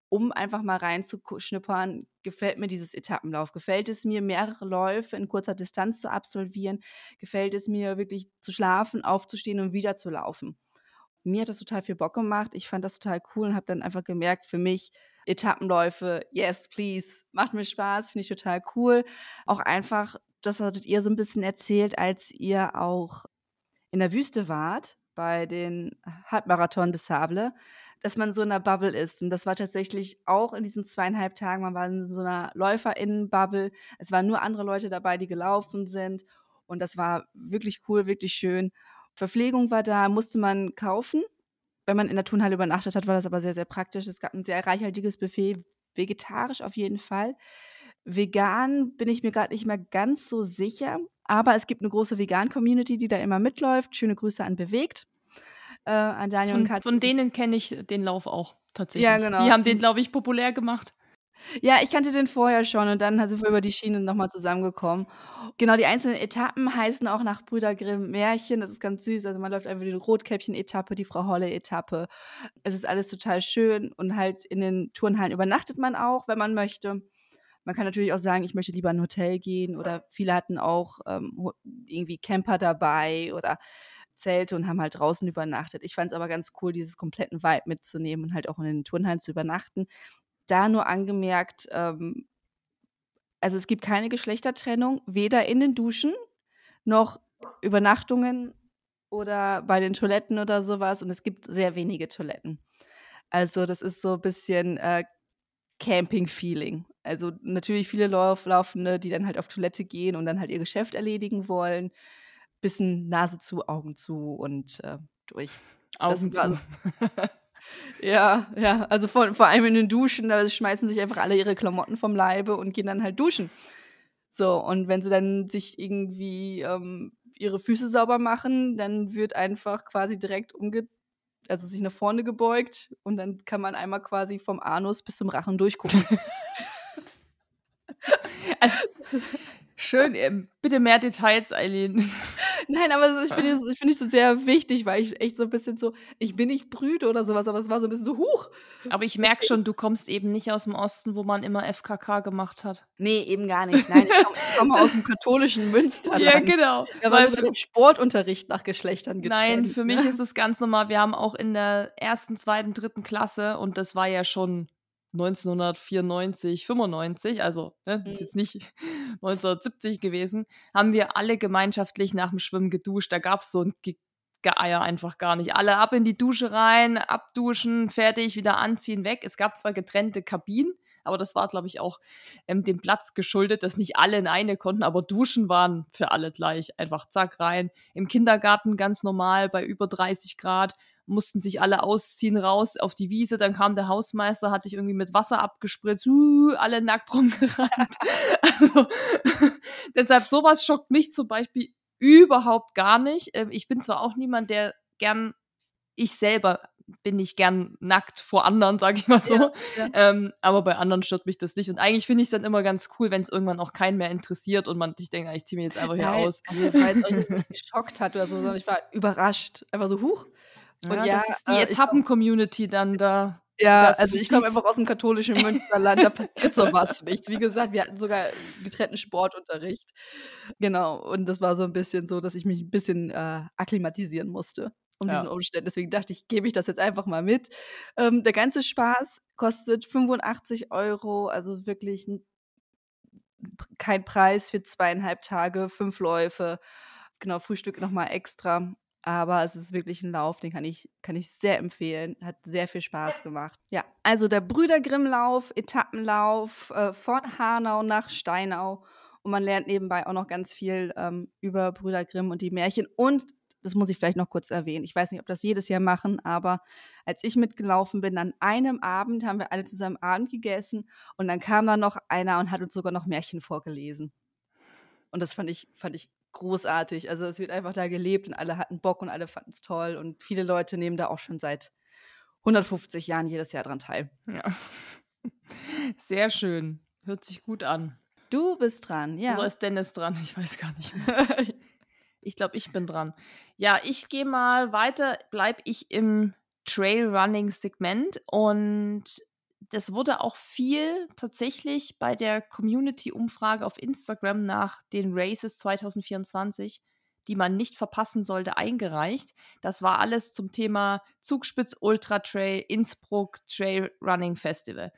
um einfach mal reinzuschnuppern, gefällt mir dieses Etappenlauf, gefällt es mir, mehrere Läufe in kurzer Distanz zu absolvieren, gefällt es mir wirklich zu schlafen, aufzustehen und wieder zu laufen. Mir hat das total viel Bock gemacht, ich fand das total cool und habe dann einfach gemerkt, für mich, Etappenläufe, yes, please, macht mir Spaß, finde ich total cool. Auch einfach das hattet ihr so ein bisschen erzählt, als ihr auch in der Wüste wart, bei den Halbmarathon des Sable, dass man so in einer Bubble ist. Und das war tatsächlich auch in diesen zweieinhalb Tagen, man war in so einer LäuferInnen-Bubble. Es waren nur andere Leute dabei, die gelaufen sind. Und das war wirklich cool, wirklich schön. Verpflegung war da, musste man kaufen. Wenn man in der Turnhalle übernachtet hat, war das aber sehr, sehr praktisch. Es gab ein sehr reichhaltiges Buffet, vegetarisch auf jeden Fall. Vegan bin ich mir gerade nicht mehr ganz so sicher, aber es gibt eine große Vegan-Community, die da immer mitläuft. Schöne Grüße an Bewegt. Äh, an Daniel von, und Katja. Von denen kenne ich den Lauf auch tatsächlich. Ja, genau. Die haben den, glaube ich, populär gemacht. Ja, ich kannte den vorher schon und dann sind wir über die Schiene nochmal zusammengekommen. Genau, die einzelnen Etappen heißen auch nach Brüder Grimm Märchen. Das ist ganz süß. Also man läuft einfach die Rotkäppchen-Etappe, die Frau Holle-Etappe. Es ist alles total schön und halt in den Turnhallen übernachtet man auch, wenn man möchte. Man kann natürlich auch sagen, ich möchte lieber in ein Hotel gehen oder viele hatten auch ähm, irgendwie Camper dabei oder Zelte und haben halt draußen übernachtet. Ich fand es aber ganz cool, dieses kompletten Vibe mitzunehmen und halt auch in den Turnhallen zu übernachten. Da nur angemerkt, ähm, also es gibt keine Geschlechtertrennung, weder in den Duschen noch Übernachtungen oder bei den Toiletten oder sowas. Und es gibt sehr wenige Toiletten. Also das ist so ein bisschen äh, Camping-Feeling. Also natürlich viele Lauf Laufende, die dann halt auf Toilette gehen und dann halt ihr Geschäft erledigen wollen. Bisschen Nase zu, Augen zu und äh, durch. Augen zu. Ja, ja, also vor, vor allem in den Duschen, da schmeißen sich einfach alle ihre Klamotten vom Leibe und gehen dann halt duschen. So, und wenn sie dann sich irgendwie ähm, ihre Füße sauber machen, dann wird einfach quasi direkt umge also sich nach vorne gebeugt und dann kann man einmal quasi vom Anus bis zum Rachen durchgucken. also, Schön, ähm, bitte mehr Details, Eileen. Nein, aber ich finde es find so sehr wichtig, weil ich echt so ein bisschen so, ich bin nicht brüde oder sowas, aber es war so ein bisschen so, huch. Aber ich merke schon, du kommst eben nicht aus dem Osten, wo man immer FKK gemacht hat. Nee, eben gar nicht. Nein, ich komme komm aus dem katholischen Münsterland. Ja, genau. Da war so der Sportunterricht nach Geschlechtern getrennt. Nein, für ne? mich ist es ganz normal. Wir haben auch in der ersten, zweiten, dritten Klasse, und das war ja schon 1994, 95, also ne, ist mhm. jetzt nicht 1970 gewesen, haben wir alle gemeinschaftlich nach dem Schwimmen geduscht. Da gab es so ein Ge Geier einfach gar nicht. Alle ab in die Dusche rein, abduschen, fertig, wieder anziehen, weg. Es gab zwar getrennte Kabinen, aber das war, glaube ich, auch ähm, dem Platz geschuldet, dass nicht alle in eine konnten, aber Duschen waren für alle gleich. Einfach zack rein. Im Kindergarten ganz normal bei über 30 Grad mussten sich alle ausziehen, raus auf die Wiese. Dann kam der Hausmeister, hatte ich irgendwie mit Wasser abgespritzt, uh, alle nackt rumgerannt. also, deshalb sowas schockt mich zum Beispiel überhaupt gar nicht. Ähm, ich bin zwar auch niemand, der gern ich selber bin ich gern nackt vor anderen, sage ich mal so. Ja, ja. Ähm, aber bei anderen stört mich das nicht. Und eigentlich finde ich es dann immer ganz cool, wenn es irgendwann auch keinen mehr interessiert und man, ich denke, ich ziehe mir jetzt einfach hier Nein, aus. Also das war jetzt euch nicht geschockt hat oder so, sondern ich war überrascht. Einfach so, huch, und ja, ja das ist die äh, Etappen-Community dann da. Ja, also ich komme einfach aus dem katholischen Münsterland, da passiert sowas nicht. Wie gesagt, wir hatten sogar getrennten Sportunterricht. Genau, und das war so ein bisschen so, dass ich mich ein bisschen äh, akklimatisieren musste um ja. diesen Umständen. Deswegen dachte ich, gebe ich das jetzt einfach mal mit. Ähm, der ganze Spaß kostet 85 Euro, also wirklich kein Preis für zweieinhalb Tage, fünf Läufe. Genau, Frühstück nochmal extra. Aber es ist wirklich ein Lauf, den kann ich, kann ich sehr empfehlen. Hat sehr viel Spaß gemacht. Ja, also der Brüdergrimmlauf, Etappenlauf äh, von Hanau nach Steinau. Und man lernt nebenbei auch noch ganz viel ähm, über Brüder Grimm und die Märchen. Und das muss ich vielleicht noch kurz erwähnen. Ich weiß nicht, ob das jedes Jahr machen, aber als ich mitgelaufen bin, an einem Abend haben wir alle zusammen Abend gegessen und dann kam da noch einer und hat uns sogar noch Märchen vorgelesen. Und das fand ich, fand ich großartig. Also es wird einfach da gelebt und alle hatten Bock und alle fanden es toll und viele Leute nehmen da auch schon seit 150 Jahren jedes Jahr dran teil. Ja. Sehr schön. Hört sich gut an. Du bist dran, ja. Oder ist Dennis dran? Ich weiß gar nicht ich glaube, ich bin dran. Ja, ich gehe mal weiter, bleibe ich im Trailrunning-Segment und das wurde auch viel tatsächlich bei der Community-Umfrage auf Instagram nach den Races 2024, die man nicht verpassen sollte, eingereicht. Das war alles zum Thema Zugspitz Ultra Trail Innsbruck Trail Running Festival.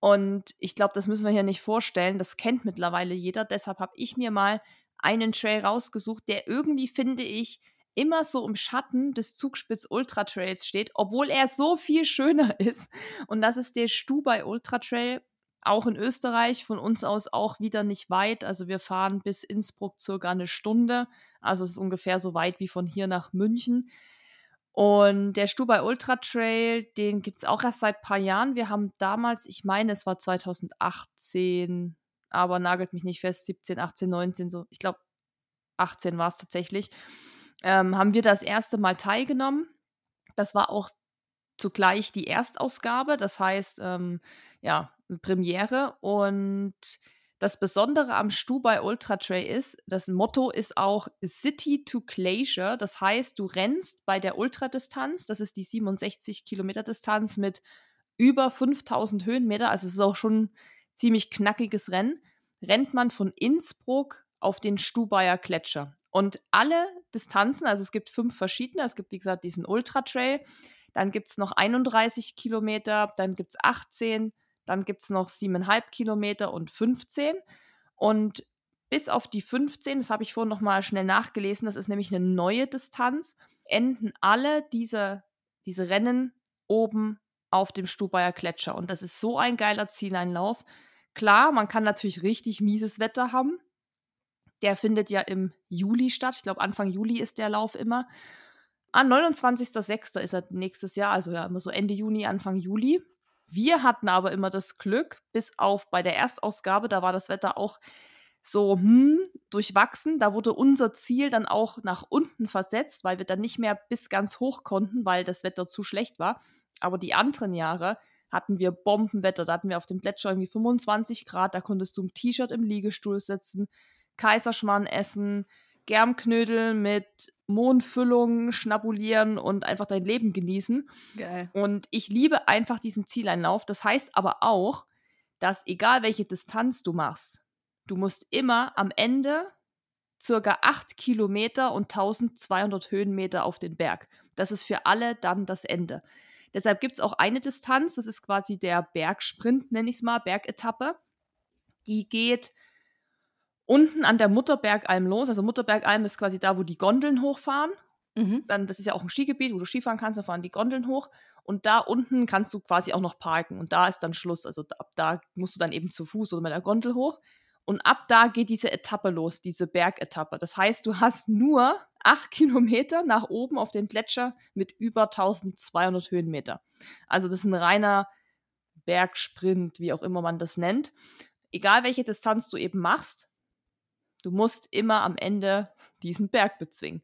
Und ich glaube, das müssen wir hier nicht vorstellen. Das kennt mittlerweile jeder. Deshalb habe ich mir mal einen Trail rausgesucht, der irgendwie, finde ich, immer so im Schatten des Zugspitz Ultra Trails steht, obwohl er so viel schöner ist. Und das ist der Stubai Ultra Trail auch in Österreich, von uns aus auch wieder nicht weit. Also wir fahren bis Innsbruck circa eine Stunde. Also es ist ungefähr so weit wie von hier nach München. Und der Stubai Ultra Trail, den gibt es auch erst seit ein paar Jahren. Wir haben damals, ich meine, es war 2018, aber nagelt mich nicht fest, 17, 18, 19, so, ich glaube 18 war es tatsächlich, ähm, haben wir das erste Mal teilgenommen. Das war auch zugleich die Erstausgabe, das heißt, ähm, ja, Premiere. Und das Besondere am Stubai Ultra Trail ist, das Motto ist auch City to Glacier. Das heißt, du rennst bei der Ultradistanz, das ist die 67 Kilometer Distanz mit über 5000 Höhenmeter, also es ist auch schon ein ziemlich knackiges Rennen, rennt man von Innsbruck auf den Stubaier Gletscher. Und alle Distanzen, also es gibt fünf verschiedene, es gibt wie gesagt diesen Ultra Trail, dann gibt es noch 31 Kilometer, dann gibt es 18, dann gibt es noch 7,5 Kilometer und 15. Und bis auf die 15, das habe ich vorhin noch mal schnell nachgelesen, das ist nämlich eine neue Distanz, enden alle diese, diese Rennen oben auf dem Stubaier Gletscher. Und das ist so ein geiler Zieleinlauf. Klar, man kann natürlich richtig mieses Wetter haben. Der findet ja im Juli statt. Ich glaube, Anfang Juli ist der Lauf immer. Ah, 29.06. ist er nächstes Jahr, also ja, immer so Ende Juni, Anfang Juli. Wir hatten aber immer das Glück, bis auf bei der Erstausgabe, da war das Wetter auch so hm, durchwachsen. Da wurde unser Ziel dann auch nach unten versetzt, weil wir dann nicht mehr bis ganz hoch konnten, weil das Wetter zu schlecht war. Aber die anderen Jahre hatten wir Bombenwetter. Da hatten wir auf dem Gletscher irgendwie 25 Grad. Da konntest du im T-Shirt im Liegestuhl sitzen, Kaiserschmarrn essen, Germknödel mit Mondfüllung schnabulieren und einfach dein Leben genießen. Geil. Und ich liebe einfach diesen Zieleinlauf. Das heißt aber auch, dass egal welche Distanz du machst, du musst immer am Ende circa 8 Kilometer und 1200 Höhenmeter auf den Berg. Das ist für alle dann das Ende. Deshalb gibt es auch eine Distanz, das ist quasi der Bergsprint, nenne ich es mal, Bergetappe. Die geht unten an der Mutterbergalm los. Also Mutterbergalm ist quasi da, wo die Gondeln hochfahren. Mhm. Dann, das ist ja auch ein Skigebiet, wo du Skifahren kannst, da fahren die Gondeln hoch. Und da unten kannst du quasi auch noch parken. Und da ist dann Schluss. Also ab da musst du dann eben zu Fuß oder mit der Gondel hoch. Und ab da geht diese Etappe los, diese Bergetappe. Das heißt, du hast nur acht Kilometer nach oben auf den Gletscher mit über 1200 Höhenmeter. Also das ist ein reiner Bergsprint, wie auch immer man das nennt. Egal welche Distanz du eben machst, Du musst immer am Ende diesen Berg bezwingen.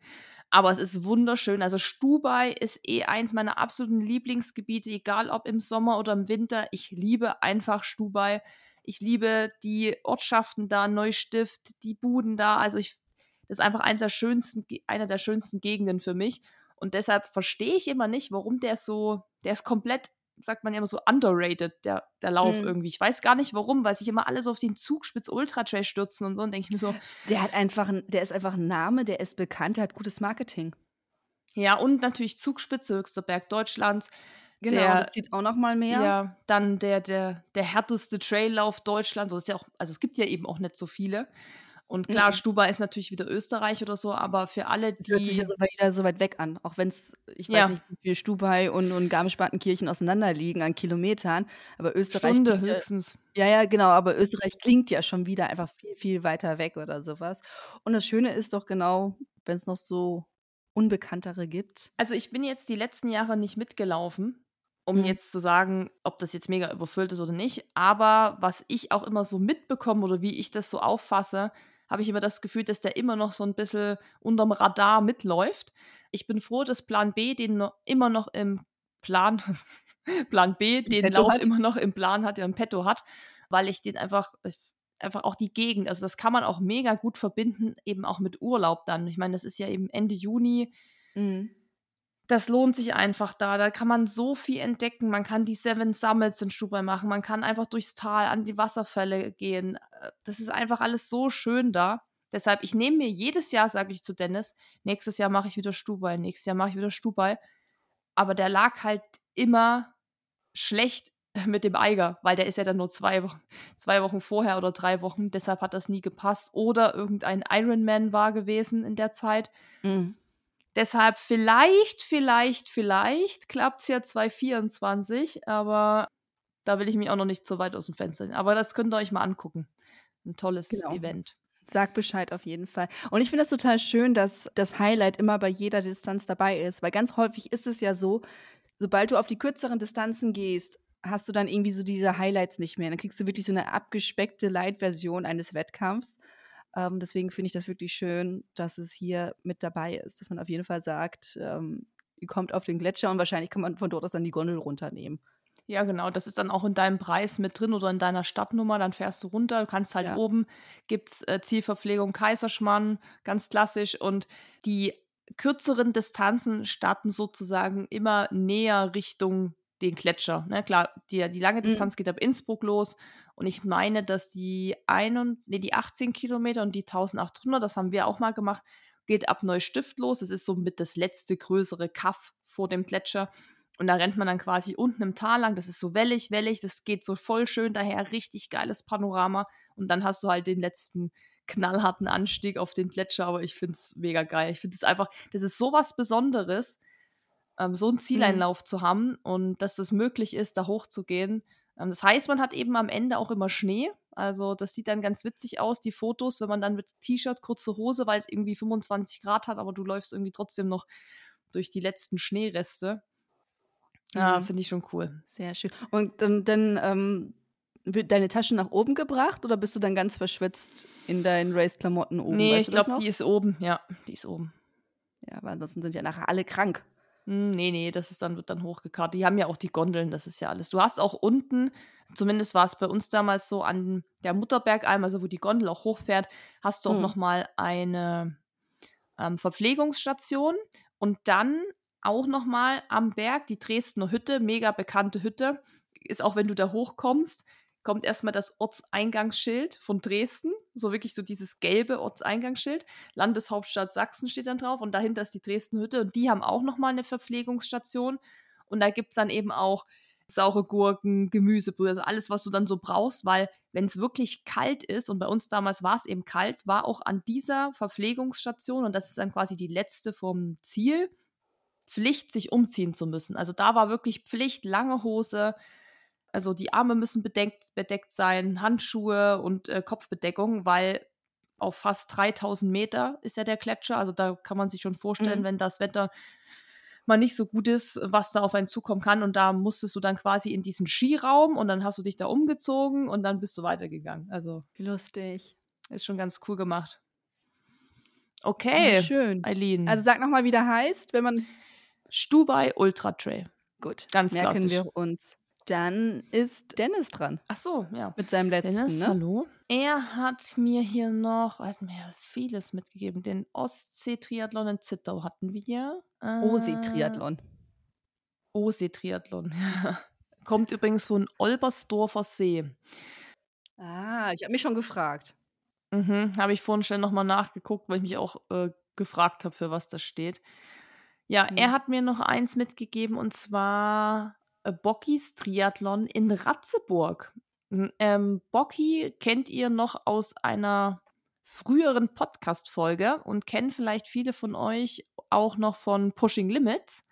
Aber es ist wunderschön. Also Stubai ist eh eins meiner absoluten Lieblingsgebiete, egal ob im Sommer oder im Winter. Ich liebe einfach Stubai. Ich liebe die Ortschaften da, Neustift, die Buden da. Also ich, das ist einfach eines der schönsten, einer der schönsten Gegenden für mich. Und deshalb verstehe ich immer nicht, warum der so, der ist komplett sagt man ja immer so, underrated, der, der Lauf mhm. irgendwie. Ich weiß gar nicht warum, weil sich immer alle so auf den Zugspitz Ultra Trash stürzen und so und denke ich mir so. Der hat einfach, ein, der ist einfach ein Name, der ist bekannt, der hat gutes Marketing. Ja, und natürlich Zugspitze, höchster Berg Deutschlands. Genau, der, das sieht auch noch mal mehr. Ja, dann der, der, der härteste Traillauf Deutschlands. So ist ja auch, also es gibt ja eben auch nicht so viele. Und klar, mhm. Stuba ist natürlich wieder Österreich oder so, aber für alle, die. Das hört sich ja so wieder so weit weg an. Auch wenn es, ich weiß ja. nicht, wie viel Stubai und, und Garmisch-Partenkirchen auseinanderliegen an Kilometern. Aber Österreich. Stunde höchstens. Ja, ja, genau. Aber Österreich klingt ja schon wieder einfach viel, viel weiter weg oder sowas. Und das Schöne ist doch genau, wenn es noch so Unbekanntere gibt. Also, ich bin jetzt die letzten Jahre nicht mitgelaufen um mhm. jetzt zu sagen, ob das jetzt mega überfüllt ist oder nicht. Aber was ich auch immer so mitbekomme oder wie ich das so auffasse, habe ich immer das Gefühl, dass der immer noch so ein bisschen unterm Radar mitläuft. Ich bin froh, dass Plan B den noch, immer noch im Plan, Plan B den Petto Lauf hat. immer noch im Plan hat, ja im Petto hat, weil ich den einfach, einfach auch die Gegend, also das kann man auch mega gut verbinden, eben auch mit Urlaub dann. Ich meine, das ist ja eben Ende Juni. Mhm das lohnt sich einfach da. Da kann man so viel entdecken. Man kann die Seven Summits in Stubai machen. Man kann einfach durchs Tal an die Wasserfälle gehen. Äh, das ist einfach alles so schön da. Deshalb, ich nehme mir jedes Jahr, sage ich zu Dennis, nächstes Jahr mache ich wieder Stubai, nächstes Jahr mache ich wieder Stubai. Aber der lag halt immer schlecht mit dem Eiger, weil der ist ja dann nur zwei Wochen, zwei Wochen vorher oder drei Wochen. Deshalb hat das nie gepasst. Oder irgendein Ironman war gewesen in der Zeit. Mhm. Deshalb vielleicht, vielleicht, vielleicht klappt es ja 2024, aber Da will ich mich auch noch nicht so weit aus dem Fenster nehmen. Aber das könnt ihr euch mal angucken. Ein tolles genau. Event. Sag Bescheid auf jeden Fall. Und ich finde das total schön, dass das Highlight immer bei jeder Distanz dabei ist, weil ganz häufig ist es ja so, sobald du auf die kürzeren Distanzen gehst, hast du dann irgendwie so diese Highlights nicht mehr. Dann kriegst du wirklich so eine abgespeckte Light-Version eines Wettkampfs. Ähm, deswegen finde ich das wirklich schön, dass es hier mit dabei ist, dass man auf jeden Fall sagt, ähm, ihr kommt auf den Gletscher und wahrscheinlich kann man von dort aus dann die Gondel runternehmen. Ja, genau. Das ist dann auch in deinem Preis mit drin oder in deiner Stadtnummer. Dann fährst du runter, du kannst halt ja. oben, gibt es äh, Zielverpflegung Kaiserschmann, ganz klassisch. Und die kürzeren Distanzen starten sozusagen immer näher Richtung den Gletscher. Ne? Klar, die, die lange mhm. Distanz mhm. geht ab Innsbruck los. Und ich meine, dass die, ein und, nee, die 18 Kilometer und die 1800, das haben wir auch mal gemacht, geht ab Neustift los. Das ist so mit das letzte größere Kaff vor dem Gletscher. Und da rennt man dann quasi unten im Tal lang. Das ist so wellig, wellig. Das geht so voll schön daher. Richtig geiles Panorama. Und dann hast du halt den letzten knallharten Anstieg auf den Gletscher. Aber ich finde es mega geil. Ich finde es einfach, das ist so was Besonderes, ähm, so einen mhm. Zieleinlauf mhm. zu haben und dass es möglich ist, da hochzugehen. Ähm, das heißt, man hat eben am Ende auch immer Schnee. Also das sieht dann ganz witzig aus, die Fotos, wenn man dann mit T-Shirt, kurze Hose, weil es irgendwie 25 Grad hat, aber du läufst irgendwie trotzdem noch durch die letzten Schneereste. Ja, mhm. finde ich schon cool. Sehr schön. Und dann, dann ähm, wird deine Tasche nach oben gebracht oder bist du dann ganz verschwitzt in deinen Race-Klamotten oben? Nee, weißt ich glaube, die ist oben. Ja, die ist oben. Ja, aber ansonsten sind ja nachher alle krank. Hm, nee, nee, das ist dann, wird dann hochgekarrt. Die haben ja auch die Gondeln, das ist ja alles. Du hast auch unten, zumindest war es bei uns damals so, an der Mutterbergalm, also wo die Gondel auch hochfährt, hast du auch hm. nochmal eine ähm, Verpflegungsstation und dann auch nochmal am Berg, die Dresdner Hütte, mega bekannte Hütte, ist auch wenn du da hochkommst, kommt erstmal das Ortseingangsschild von Dresden, so wirklich so dieses gelbe Ortseingangsschild. Landeshauptstadt Sachsen steht dann drauf und dahinter ist die Dresden Hütte und die haben auch nochmal eine Verpflegungsstation und da gibt es dann eben auch saure Gurken, Gemüsebrühe, also alles, was du dann so brauchst, weil wenn es wirklich kalt ist und bei uns damals war es eben kalt, war auch an dieser Verpflegungsstation und das ist dann quasi die letzte vom Ziel, Pflicht, sich umziehen zu müssen. Also da war wirklich Pflicht, lange Hose, also die Arme müssen bedeckt, bedeckt sein, Handschuhe und äh, Kopfbedeckung, weil auf fast 3000 Meter ist ja der Gletscher. Also da kann man sich schon vorstellen, mhm. wenn das Wetter mal nicht so gut ist, was da auf einen zukommen kann. Und da musstest du dann quasi in diesen Skiraum und dann hast du dich da umgezogen und dann bist du weitergegangen. Also lustig. Ist schon ganz cool gemacht. Okay. Ja, schön. Eileen. Also sag nochmal, wie der heißt, wenn man Stubai Ultra Trail. Gut, ganz merken klassisch. wir uns. Dann ist Dennis dran. Ach so, ja. Mit seinem letzten, Dennis, ne? hallo. Er hat mir hier noch, er hat mir vieles mitgegeben. Den Ostsee-Triathlon in Zittau hatten wir. Äh, Osee-Triathlon. Osee-Triathlon, Kommt übrigens von Olbersdorfer See. Ah, ich habe mich schon gefragt. Mhm, habe ich vorhin schnell nochmal nachgeguckt, weil ich mich auch äh, gefragt habe, für was das steht. Ja, mhm. er hat mir noch eins mitgegeben und zwar Bockys Triathlon in Ratzeburg. Ähm, Bocky kennt ihr noch aus einer früheren Podcast-Folge und kennen vielleicht viele von euch auch noch von Pushing Limits.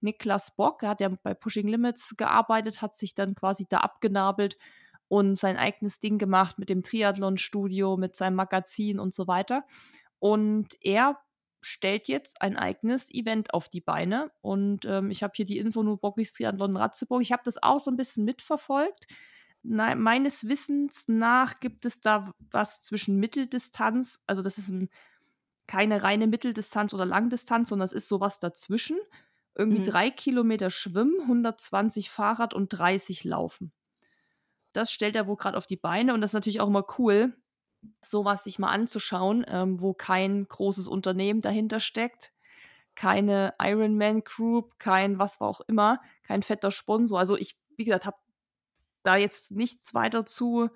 Niklas Bock hat ja bei Pushing Limits gearbeitet, hat sich dann quasi da abgenabelt und sein eigenes Ding gemacht mit dem Triathlon-Studio, mit seinem Magazin und so weiter. Und er stellt jetzt ein eigenes Event auf die Beine. Und ähm, ich habe hier die Info nur Bockis Triathlon Ratzeburg. Ich habe das auch so ein bisschen mitverfolgt. Na, meines Wissens nach gibt es da was zwischen Mitteldistanz, also das ist ein, keine reine Mitteldistanz oder Langdistanz, sondern es ist sowas dazwischen. Irgendwie mhm. drei Kilometer Schwimmen, 120 Fahrrad und 30 Laufen. Das stellt er wohl gerade auf die Beine und das ist natürlich auch immer cool, sowas sich mal anzuschauen, ähm, wo kein großes Unternehmen dahinter steckt, keine Ironman Group, kein was war auch immer, kein fetter Sponsor. Also ich, wie gesagt, habe da jetzt nichts weiter zu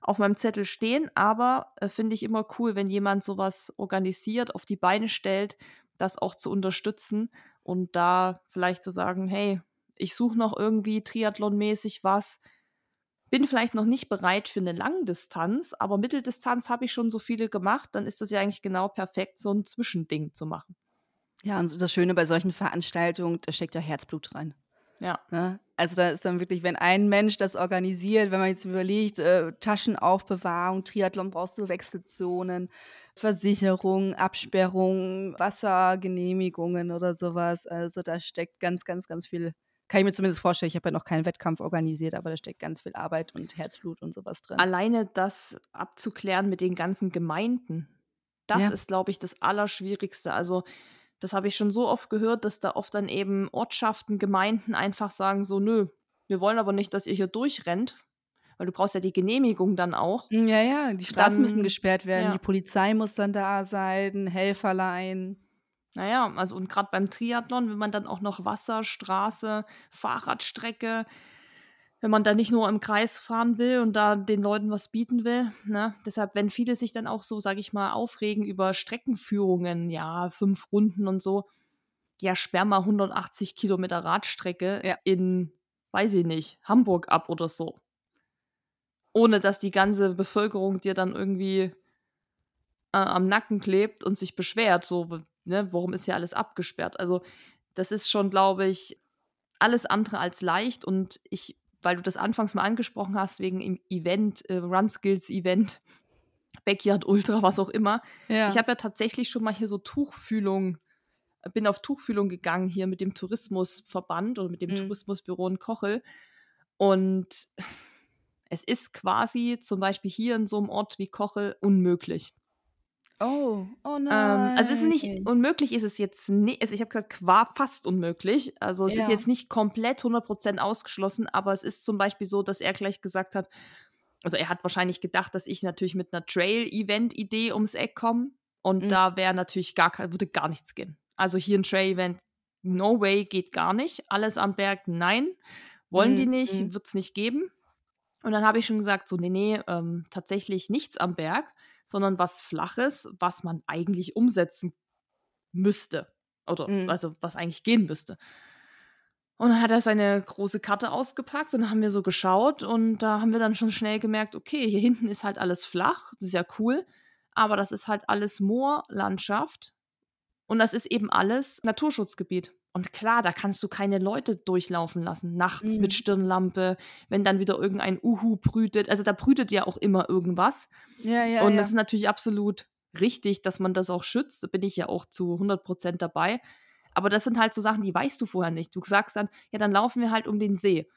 auf meinem Zettel stehen, aber äh, finde ich immer cool, wenn jemand sowas organisiert, auf die Beine stellt, das auch zu unterstützen und da vielleicht zu sagen, hey, ich suche noch irgendwie Triathlon-mäßig was, bin vielleicht noch nicht bereit für eine Langdistanz, aber Mitteldistanz habe ich schon so viele gemacht, dann ist das ja eigentlich genau perfekt, so ein Zwischending zu machen. Ja, und das Schöne bei solchen Veranstaltungen, da steckt ja Herzblut rein. Ja. Ne? Also da ist dann wirklich, wenn ein Mensch das organisiert, wenn man jetzt überlegt, äh, Taschenaufbewahrung, Triathlon brauchst du Wechselzonen, Versicherung, Absperrung, Wassergenehmigungen oder sowas. Also da steckt ganz, ganz, ganz viel, kann ich mir zumindest vorstellen, ich habe ja noch keinen Wettkampf organisiert, aber da steckt ganz viel Arbeit und Herzblut und sowas drin. Alleine das abzuklären mit den ganzen Gemeinden, das ja. ist, glaube ich, das Allerschwierigste. Also das habe ich schon so oft gehört, dass da oft dann eben Ortschaften, Gemeinden einfach sagen so, nö, wir wollen aber nicht, dass ihr hier durchrennt, weil du brauchst ja die Genehmigung dann auch. Ja, ja, die Straßen dann, müssen gesperrt werden, ja. die Polizei muss dann da sein, Helferlein. Naja, also und gerade beim Triathlon, wenn man dann auch noch Wasser, Straße, Fahrradstrecke, wenn man da nicht nur im Kreis fahren will und da den Leuten was bieten will. Ne? Deshalb, wenn viele sich dann auch so, sage ich mal, aufregen über Streckenführungen, ja, fünf Runden und so, ja, sperr mal 180 Kilometer Radstrecke ja. in, weiß ich nicht, Hamburg ab oder so ohne dass die ganze Bevölkerung dir dann irgendwie äh, am Nacken klebt und sich beschwert, so, ne, warum ist ja alles abgesperrt? Also, das ist schon, glaube ich, alles andere als leicht und ich, weil du das anfangs mal angesprochen hast, wegen im Event, äh, Run Skills Event, Backyard Ultra, was auch immer. Ja. Ich habe ja tatsächlich schon mal hier so Tuchfühlung, bin auf Tuchfühlung gegangen hier mit dem Tourismusverband oder mit dem mhm. Tourismusbüro in Kochel. Und es ist quasi zum Beispiel hier in so einem Ort wie Kochel unmöglich. Oh, oh nein. Ähm, also es ist nicht unmöglich, ist es jetzt nicht. Also ich habe gesagt, war fast unmöglich. Also es ja. ist jetzt nicht komplett 100% ausgeschlossen, aber es ist zum Beispiel so, dass er gleich gesagt hat, also er hat wahrscheinlich gedacht, dass ich natürlich mit einer Trail-Event-Idee ums Eck komme und mhm. da wäre natürlich gar würde gar nichts gehen. Also hier ein Trail-Event, no way, geht gar nicht. Alles am Berg, nein. Wollen mhm. die nicht, mhm. wird es nicht geben. Und dann habe ich schon gesagt, so, nee, nee, ähm, tatsächlich nichts am Berg, sondern was Flaches, was man eigentlich umsetzen müsste. Oder mhm. also was eigentlich gehen müsste. Und dann hat er seine große Karte ausgepackt und dann haben wir so geschaut und da haben wir dann schon schnell gemerkt, okay, hier hinten ist halt alles flach, das ist ja cool, aber das ist halt alles Moorlandschaft und das ist eben alles Naturschutzgebiet. Und klar, da kannst du keine Leute durchlaufen lassen, nachts mhm. mit Stirnlampe, wenn dann wieder irgendein Uhu brütet. Also da brütet ja auch immer irgendwas. Ja, ja. Und ja. das ist natürlich absolut richtig, dass man das auch schützt. Da bin ich ja auch zu 100 Prozent dabei. Aber das sind halt so Sachen, die weißt du vorher nicht. Du sagst dann, ja, dann laufen wir halt um den See.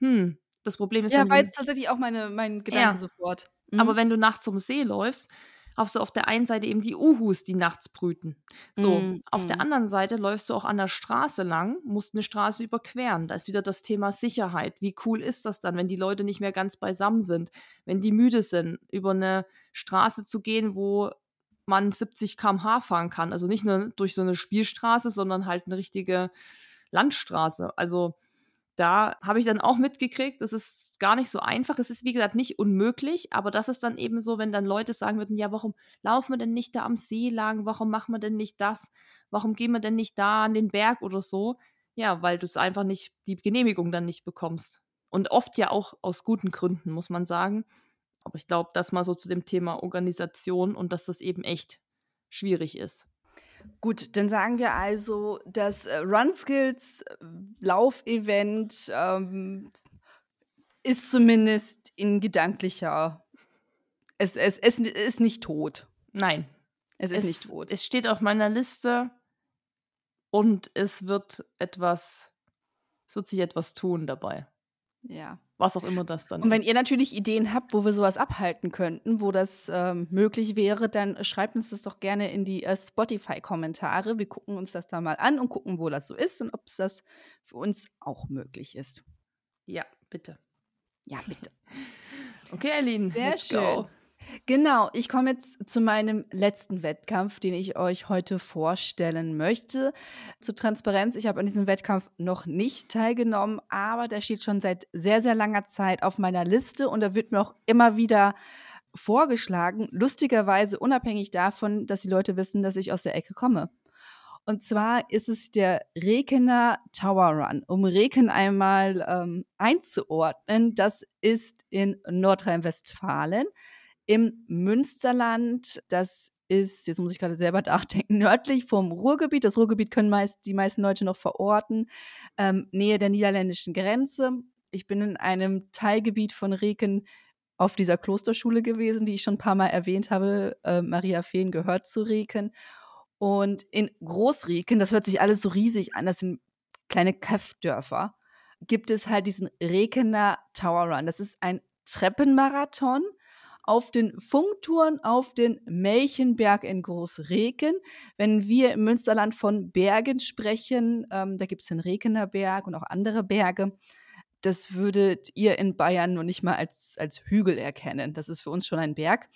Hm, das Problem ist. Ja, war jetzt tatsächlich auch meine, mein Gedanke ja. sofort. Mhm. Aber wenn du nachts um See läufst, hast du auf der einen Seite eben die Uhus, die nachts brüten. So, mm, auf mm. der anderen Seite läufst du auch an der Straße lang, musst eine Straße überqueren. Da ist wieder das Thema Sicherheit. Wie cool ist das dann, wenn die Leute nicht mehr ganz beisammen sind, wenn die müde sind, über eine Straße zu gehen, wo man 70 km/h fahren kann. Also nicht nur durch so eine Spielstraße, sondern halt eine richtige Landstraße. Also da habe ich dann auch mitgekriegt, das ist gar nicht so einfach. Es ist, wie gesagt, nicht unmöglich, aber das ist dann eben so, wenn dann Leute sagen würden, ja, warum laufen wir denn nicht da am See lang? Warum machen wir denn nicht das? Warum gehen wir denn nicht da an den Berg oder so? Ja, weil du es einfach nicht, die Genehmigung dann nicht bekommst. Und oft ja auch aus guten Gründen, muss man sagen. Aber ich glaube, das mal so zu dem Thema Organisation und dass das eben echt schwierig ist. Gut, dann sagen wir also, das äh, Run Skills äh, Laufevent ähm, ist zumindest in gedanklicher. Es, es, es ist nicht tot. Nein. Es ist es, nicht tot. Es steht auf meiner Liste und es wird etwas, es wird sich etwas tun dabei. Ja. Was auch immer das dann ist. Und wenn ihr natürlich Ideen habt, wo wir sowas abhalten könnten, wo das ähm, möglich wäre, dann schreibt uns das doch gerne in die äh, Spotify-Kommentare. Wir gucken uns das da mal an und gucken, wo das so ist und ob es das für uns auch möglich ist. Ja, bitte. Ja, bitte. okay, Eileen, Sehr let's schön. go. Genau, ich komme jetzt zu meinem letzten Wettkampf, den ich euch heute vorstellen möchte. Zur Transparenz, ich habe an diesem Wettkampf noch nicht teilgenommen, aber der steht schon seit sehr, sehr langer Zeit auf meiner Liste und da wird mir auch immer wieder vorgeschlagen, lustigerweise unabhängig davon, dass die Leute wissen, dass ich aus der Ecke komme. Und zwar ist es der Rekener Tower Run. Um Reken einmal ähm, einzuordnen, das ist in Nordrhein-Westfalen im Münsterland. Das ist, jetzt muss ich gerade selber nachdenken, nördlich vom Ruhrgebiet. Das Ruhrgebiet können meist, die meisten Leute noch verorten, ähm, Nähe der niederländischen Grenze. Ich bin in einem Teilgebiet von Reken auf dieser Klosterschule gewesen, die ich schon ein paar Mal erwähnt habe. Äh, Maria Feen gehört zu Reken. Und in Großreken, das hört sich alles so riesig an, das sind kleine Kaffdörfer, gibt es halt diesen Rekener Tower Run. Das ist ein Treppenmarathon auf den Funktouren auf den Melchenberg in Großreken. Wenn wir im Münsterland von Bergen sprechen, ähm, da gibt es den Rekener Berg und auch andere Berge. Das würdet ihr in Bayern noch nicht mal als, als Hügel erkennen. Das ist für uns schon ein Berg.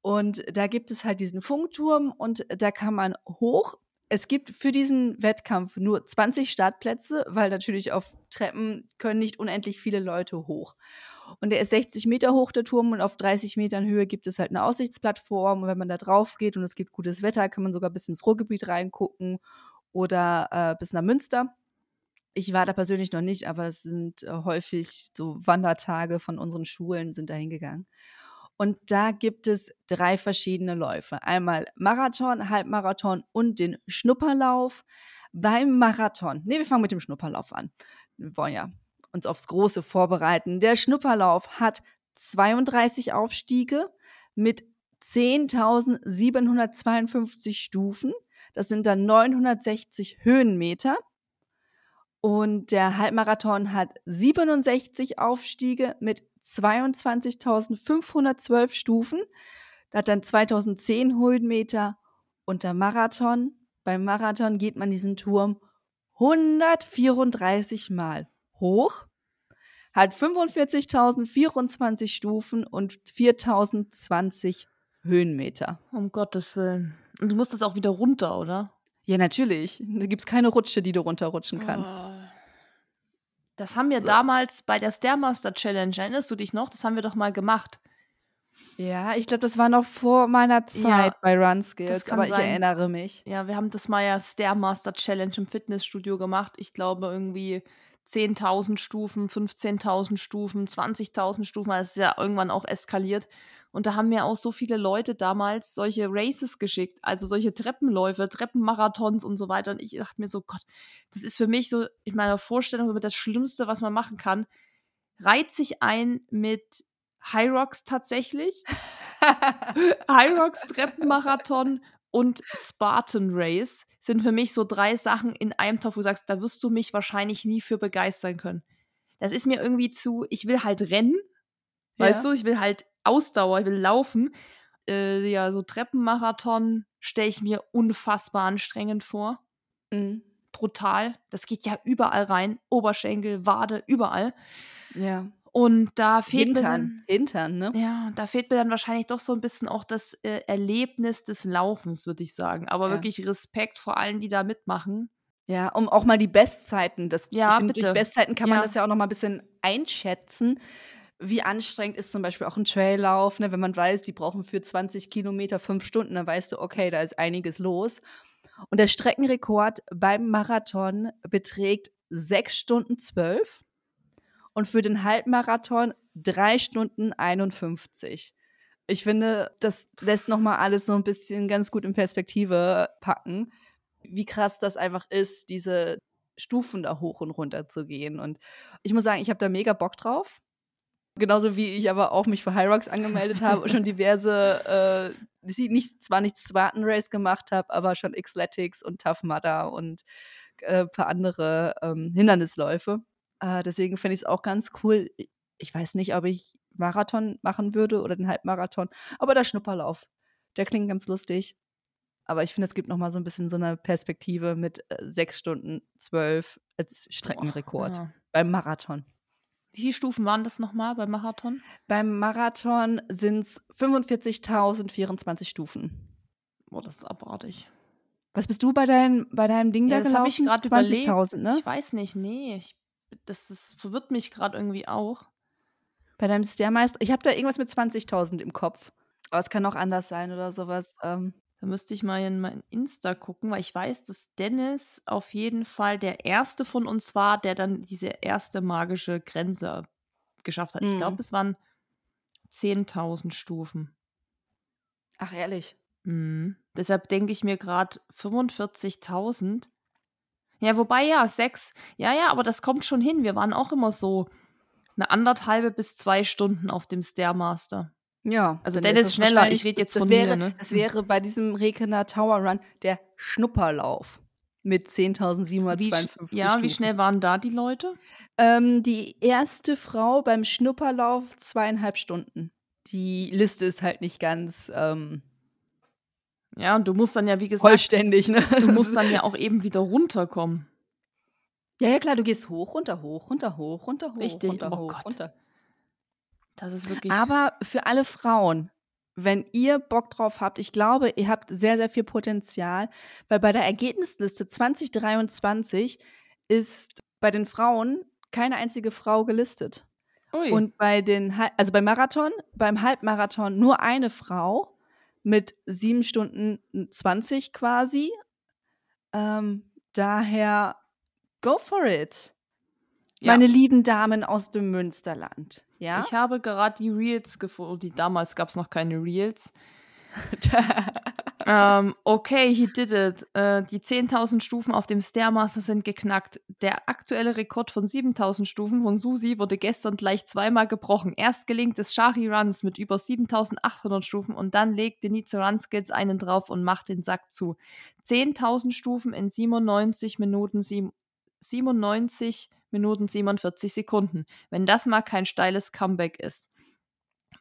Und da gibt es halt diesen Funkturm und da kann man hoch es gibt für diesen Wettkampf nur 20 Startplätze, weil natürlich auf Treppen können nicht unendlich viele Leute hoch. Und der ist 60 Meter hoch, der Turm, und auf 30 Metern Höhe gibt es halt eine Aussichtsplattform. Und wenn man da drauf geht und es gibt gutes Wetter, kann man sogar bis ins Ruhrgebiet reingucken oder äh, bis nach Münster. Ich war da persönlich noch nicht, aber es sind äh, häufig so Wandertage von unseren Schulen sind da hingegangen. Und da gibt es drei verschiedene Läufe. Einmal Marathon, Halbmarathon und den Schnupperlauf. Beim Marathon, nee, wir fangen mit dem Schnupperlauf an. Wir wollen ja uns aufs Große vorbereiten. Der Schnupperlauf hat 32 Aufstiege mit 10.752 Stufen. Das sind dann 960 Höhenmeter. Und der Halbmarathon hat 67 Aufstiege mit 22.512 Stufen. Da hat dann 2010 Höhenmeter und der Marathon. Beim Marathon geht man diesen Turm 134 Mal hoch, hat 45.024 Stufen und 4.020 Höhenmeter. Um Gottes Willen. Und du musst das auch wieder runter, oder? Ja, natürlich. Da gibt es keine Rutsche, die du runterrutschen kannst. Oh. Das haben wir so. damals bei der Stairmaster Challenge, erinnerst du dich noch? Das haben wir doch mal gemacht. Ja, ich glaube, das war noch vor meiner Zeit ja, bei Run Skills, aber sein. ich erinnere mich. Ja, wir haben das mal ja Stairmaster Challenge im Fitnessstudio gemacht. Ich glaube irgendwie 10.000 Stufen, 15.000 Stufen, 20.000 Stufen. Das ist ja irgendwann auch eskaliert. Und da haben mir auch so viele Leute damals solche Races geschickt, also solche Treppenläufe, Treppenmarathons und so weiter. Und ich dachte mir so, Gott, das ist für mich so in meiner Vorstellung so das Schlimmste, was man machen kann. Reiht sich ein mit High Rocks tatsächlich. High Rocks Treppenmarathon und Spartan Race sind für mich so drei Sachen in einem Topf, wo du sagst, da wirst du mich wahrscheinlich nie für begeistern können. Das ist mir irgendwie zu, ich will halt rennen, ja. weißt du, ich will halt Ausdauer, ich will laufen. Äh, ja, so Treppenmarathon stelle ich mir unfassbar anstrengend vor. Mhm. Brutal. Das geht ja überall rein. Oberschenkel, Wade, überall. Ja. Und da fehlt Hintern. mir dann, Hintern, ne? Ja, da fehlt mir dann wahrscheinlich doch so ein bisschen auch das äh, Erlebnis des Laufens, würde ich sagen. Aber ja. wirklich Respekt vor allen, die da mitmachen. Ja, um auch mal die Bestzeiten, das, ja, find, durch Bestzeiten kann man ja. das ja auch noch mal ein bisschen einschätzen wie anstrengend ist zum Beispiel auch ein Traillauf, ne? wenn man weiß, die brauchen für 20 Kilometer fünf Stunden, dann weißt du, okay, da ist einiges los. Und der Streckenrekord beim Marathon beträgt sechs Stunden zwölf und für den Halbmarathon drei Stunden 51. Ich finde, das lässt nochmal alles so ein bisschen ganz gut in Perspektive packen, wie krass das einfach ist, diese Stufen da hoch und runter zu gehen. Und ich muss sagen, ich habe da mega Bock drauf. Genauso wie ich aber auch mich für Hyrox angemeldet habe und schon diverse, äh, nicht, zwar nicht Spartan Race gemacht habe, aber schon Xletics und Tough Mudder und äh, ein paar andere ähm, Hindernisläufe. Äh, deswegen finde ich es auch ganz cool. Ich weiß nicht, ob ich Marathon machen würde oder den Halbmarathon, aber der Schnupperlauf, der klingt ganz lustig. Aber ich finde, es gibt noch mal so ein bisschen so eine Perspektive mit äh, sechs Stunden zwölf als Streckenrekord Boah, ja. beim Marathon. Wie viele Stufen waren das nochmal beim Marathon? Beim Marathon sind es 45.024 Stufen. Boah, das ist abartig. Was bist du bei, dein, bei deinem Ding ja, da gelaufen? Ich gerade 20.000, ne? Ich weiß nicht, nee. Ich, das, das verwirrt mich gerade irgendwie auch. Bei deinem Stairmeister, ich habe da irgendwas mit 20.000 im Kopf. Aber es kann auch anders sein oder sowas. Ähm. Da müsste ich mal in mein Insta gucken, weil ich weiß, dass Dennis auf jeden Fall der erste von uns war, der dann diese erste magische Grenze geschafft hat. Mhm. Ich glaube, es waren 10.000 Stufen. Ach, ehrlich? Mhm. Deshalb denke ich mir gerade 45.000. Ja, wobei ja, sechs. Ja, ja, aber das kommt schon hin. Wir waren auch immer so eine anderthalbe bis zwei Stunden auf dem Stairmaster. Ja. Also Dennis schneller, ich rede jetzt das von wäre, mir. Ne? Das wäre bei diesem Rekener Tower Run der Schnupperlauf mit 10.752 wie, Ja, wie schnell waren da die Leute? Ähm, die erste Frau beim Schnupperlauf zweieinhalb Stunden. Die Liste ist halt nicht ganz ähm, ja, und du musst dann ja, wie gesagt, vollständig, ne? Du musst dann ja auch eben wieder runterkommen. Ja, ja, klar, du gehst hoch, runter, hoch, runter, hoch, runter, hoch, Richtig. runter, oh hoch, Gott. runter. Das ist wirklich. Aber für alle Frauen, wenn ihr Bock drauf habt, ich glaube, ihr habt sehr, sehr viel Potenzial, weil bei der Ergebnisliste 2023 ist bei den Frauen keine einzige Frau gelistet. Ui. Und bei den, also beim Marathon, beim Halbmarathon nur eine Frau mit 7 Stunden 20 quasi. Ähm, daher, go for it. Ja. Meine lieben Damen aus dem Münsterland. Ja. Ich habe gerade die Reels gefunden. Damals gab es noch keine Reels. ähm, okay, he did it. Äh, die 10.000 Stufen auf dem Stairmaster sind geknackt. Der aktuelle Rekord von 7.000 Stufen von Susi wurde gestern gleich zweimal gebrochen. Erst gelingt es Shari Runs mit über 7.800 Stufen und dann legt Denise Runskills einen drauf und macht den Sack zu. 10.000 Stufen in 97 Minuten, sieben- 97 Minuten 47 Sekunden. Wenn das mal kein steiles Comeback ist.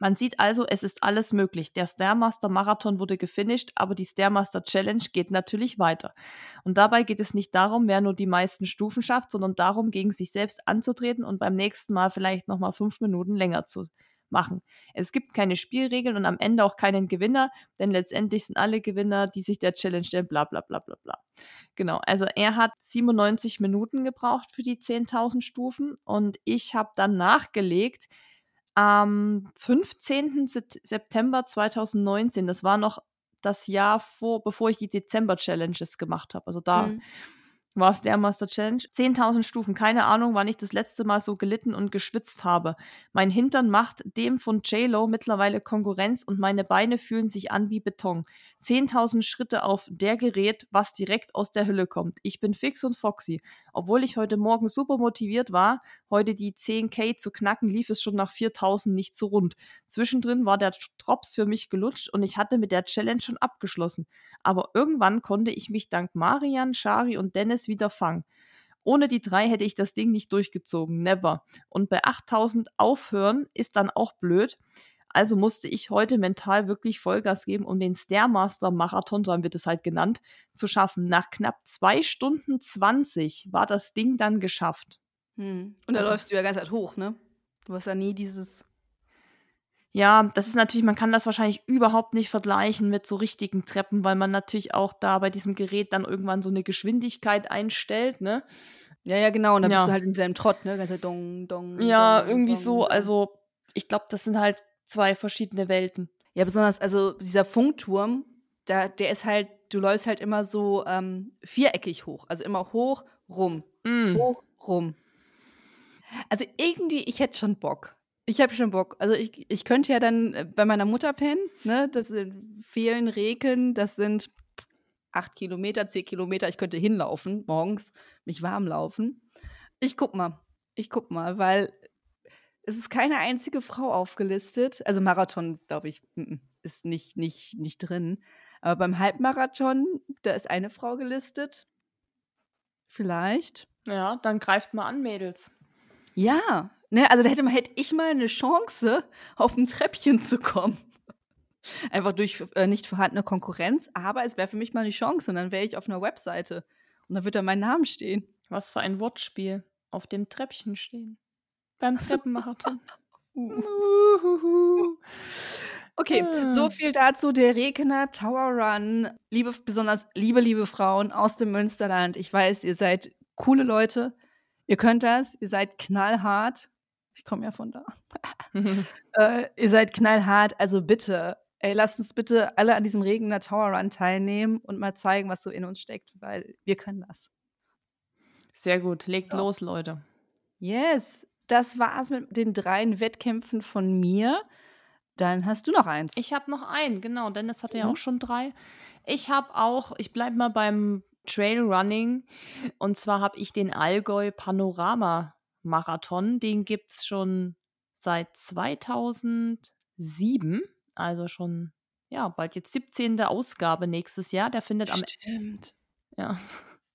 Man sieht also, es ist alles möglich. Der Stairmaster Marathon wurde gefinisht, aber die Stairmaster Challenge geht natürlich weiter. Und dabei geht es nicht darum, wer nur die meisten Stufen schafft, sondern darum, gegen sich selbst anzutreten und beim nächsten Mal vielleicht nochmal fünf Minuten länger zu machen. Es gibt keine Spielregeln und am Ende auch keinen Gewinner, denn letztendlich sind alle Gewinner, die sich der Challenge stellen, bla bla bla bla bla. Genau, also er hat 97 Minuten gebraucht für die 10.000 Stufen und ich habe dann nachgelegt, am 15. Sep- September 2019, das war noch das Jahr vor, bevor ich die Dezember-Challenges gemacht habe. Also da Mhm. war es der Master Challenge. 10.000 Stufen, keine Ahnung, wann ich das letzte Mal so gelitten und geschwitzt habe. Mein Hintern macht dem von JLo mittlerweile Konkurrenz und meine Beine fühlen sich an wie Beton. 10.000 Schritte auf der Gerät, was direkt aus der Hülle kommt. Ich bin fix und foxy. Obwohl ich heute Morgen super motiviert war, heute die 10k zu knacken, lief es schon nach 4.000 nicht so rund. Zwischendrin war der Drops für mich gelutscht und ich hatte mit der Challenge schon abgeschlossen. Aber irgendwann konnte ich mich dank Marian, Shari und Dennis wieder fangen. Ohne die drei hätte ich das Ding nicht durchgezogen. Never. Und bei 8000 aufhören ist dann auch blöd. Also musste ich heute mental wirklich Vollgas geben, um den Stairmaster Marathon, so haben wir das halt genannt, zu schaffen. Nach knapp zwei Stunden 20 war das Ding dann geschafft. Hm. Und da Also- läufst du ja ganz halt hoch, ne? Du hast ja nie dieses. Ja, das ist natürlich, man kann das wahrscheinlich überhaupt nicht vergleichen mit so richtigen Treppen, weil man natürlich auch da bei diesem Gerät dann irgendwann so eine Geschwindigkeit einstellt, ne? Ja, ja, genau. Und dann Ja. bist du halt in deinem Trott, ne? Ganz halt dong, dong. Ja, dong, irgendwie dong, so. Also, ich glaube, das sind halt zwei verschiedene Welten. Ja, besonders, also dieser Funkturm, da, der ist halt, du läufst halt immer so ähm, viereckig hoch. Also immer hoch, rum, Mm. hoch, rum. Also irgendwie, ich hätte schon Bock. Ich habe schon Bock. Also ich, ich könnte ja dann äh, bei meiner Mutter pennen, ne? Das sind fehlen Reken, das sind acht Kilometer, zehn Kilometer. Ich könnte hinlaufen morgens, mich warm laufen. Ich guck mal. Ich guck mal, weil es ist keine einzige Frau aufgelistet. Also Marathon, glaube ich, ist nicht, nicht, nicht drin. Aber beim Halbmarathon, da ist eine Frau gelistet. Vielleicht. Ja, dann greift mal an, Mädels. Ja, ne, also da hätte, man, hätte ich mal eine Chance, auf ein Treppchen zu kommen. Einfach durch äh, nicht vorhandene Konkurrenz, aber es wäre für mich mal eine Chance und dann wäre ich auf einer Webseite und da wird da mein Name stehen. Was für ein Wortspiel. Auf dem Treppchen stehen. Beim. Treppenmarathon. Okay, Ah. so viel dazu. Der Rekener Tower Run. Liebe, besonders liebe, liebe Frauen aus dem Münsterland. Ich weiß, ihr seid coole Leute. Ihr könnt das. Ihr seid knallhart. Ich komme ja von da. Äh, ihr seid knallhart. Also bitte, ey, lasst uns bitte alle an diesem Regener Tower Run teilnehmen und mal zeigen, was so in uns steckt, weil wir können das. Sehr gut. Legt So. los, Leute. Yes, das war's mit den dreien Wettkämpfen von mir. Dann hast du noch eins. Ich habe noch einen, genau. Dennis hatte ja Mhm. auch schon drei. Ich habe auch, ich bleibe mal beim Trailrunning. Und zwar habe ich den Allgäu Panorama Marathon. Den gibt es schon seit 2007. Also schon, ja, bald jetzt 17. Ausgabe nächstes Jahr. Der findet am. Stimmt. Ja,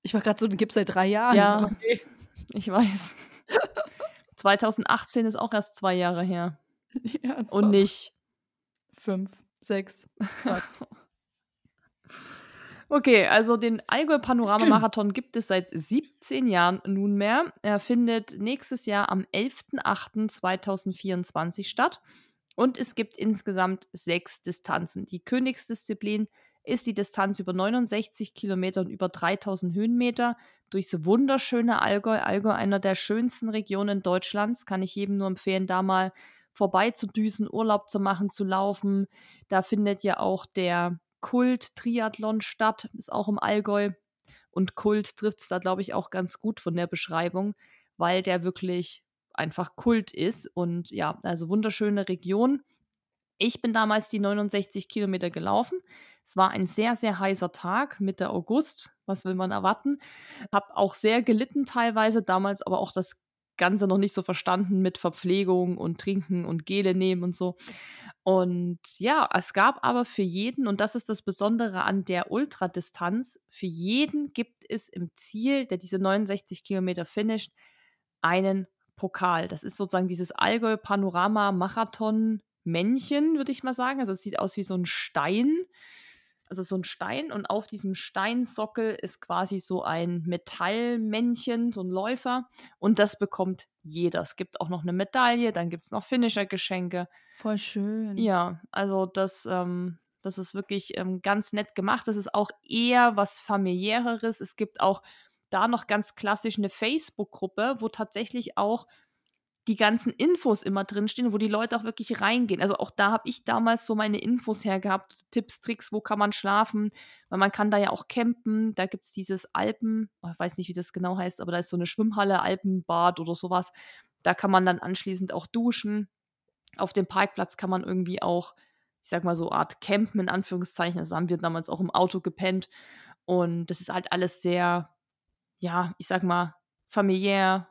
Ich war gerade so, den gibt es seit drei Jahren. Ja. Okay. ich weiß. 2018 ist auch erst zwei Jahre her. ja Und nicht. fünf, sechs. Okay, also den Allgäu Panorama Marathon gibt es seit 17 Jahren nunmehr. Er findet nächstes Jahr am 11.08.2024 statt. Und es gibt insgesamt sechs Distanzen. Die Königsdisziplin ist die Distanz über 69 Kilometer und über 3000 Höhenmeter durchs wunderschöne Allgäu. Allgäu, einer der schönsten Regionen Deutschlands, kann ich jedem nur empfehlen, da mal vorbei zu düsen, Urlaub zu machen, zu laufen. Da findet ja auch der Kult-Triathlon statt, ist auch im Allgäu. Und Kult trifft es da, glaube ich, auch ganz gut von der Beschreibung, weil der wirklich einfach Kult ist. Und ja, also wunderschöne Region. Ich bin damals die 69 Kilometer gelaufen. Es war ein sehr, sehr heißer Tag, Mitte August. Was will man erwarten? Hab auch sehr gelitten teilweise, damals aber auch das Ganze noch nicht so verstanden mit Verpflegung und Trinken und Gele nehmen und so. Und ja, es gab aber für jeden, und das ist das Besondere an der Ultradistanz, für jeden gibt es im Ziel, der diese 69 Kilometer finisht, einen Pokal. Das ist sozusagen dieses Allgäu Panorama Marathon Männchen, würde ich mal sagen. Also es sieht aus wie so ein Stein. Also so ein Stein und auf diesem Steinsockel ist quasi so ein Metallmännchen, so ein Läufer. Und das bekommt jeder. Es gibt auch noch eine Medaille, dann gibt es noch Finisher-Geschenke. Voll schön. Ja, also das, ähm, das ist wirklich ähm, ganz nett gemacht. Das ist auch eher was familiäreres. Es gibt auch da noch ganz klassisch eine Facebook-Gruppe, wo tatsächlich auch die ganzen Infos immer drinstehen, wo die Leute auch wirklich reingehen. Also auch da habe ich damals so meine Infos hergehabt, Tipps, Tricks, wo kann man schlafen, weil man kann da ja auch campen. Da gibt es dieses Alpen, oh, ich weiß nicht, wie das genau heißt, aber da ist so eine Schwimmhalle, Alpenbad oder sowas. Da kann man dann anschließend auch duschen. Auf dem Parkplatz kann man irgendwie auch, ich sag mal so Art Campen in Anführungszeichen. Also haben wir damals auch im Auto gepennt. Und das ist halt alles sehr, ja, ich sag mal, familiär,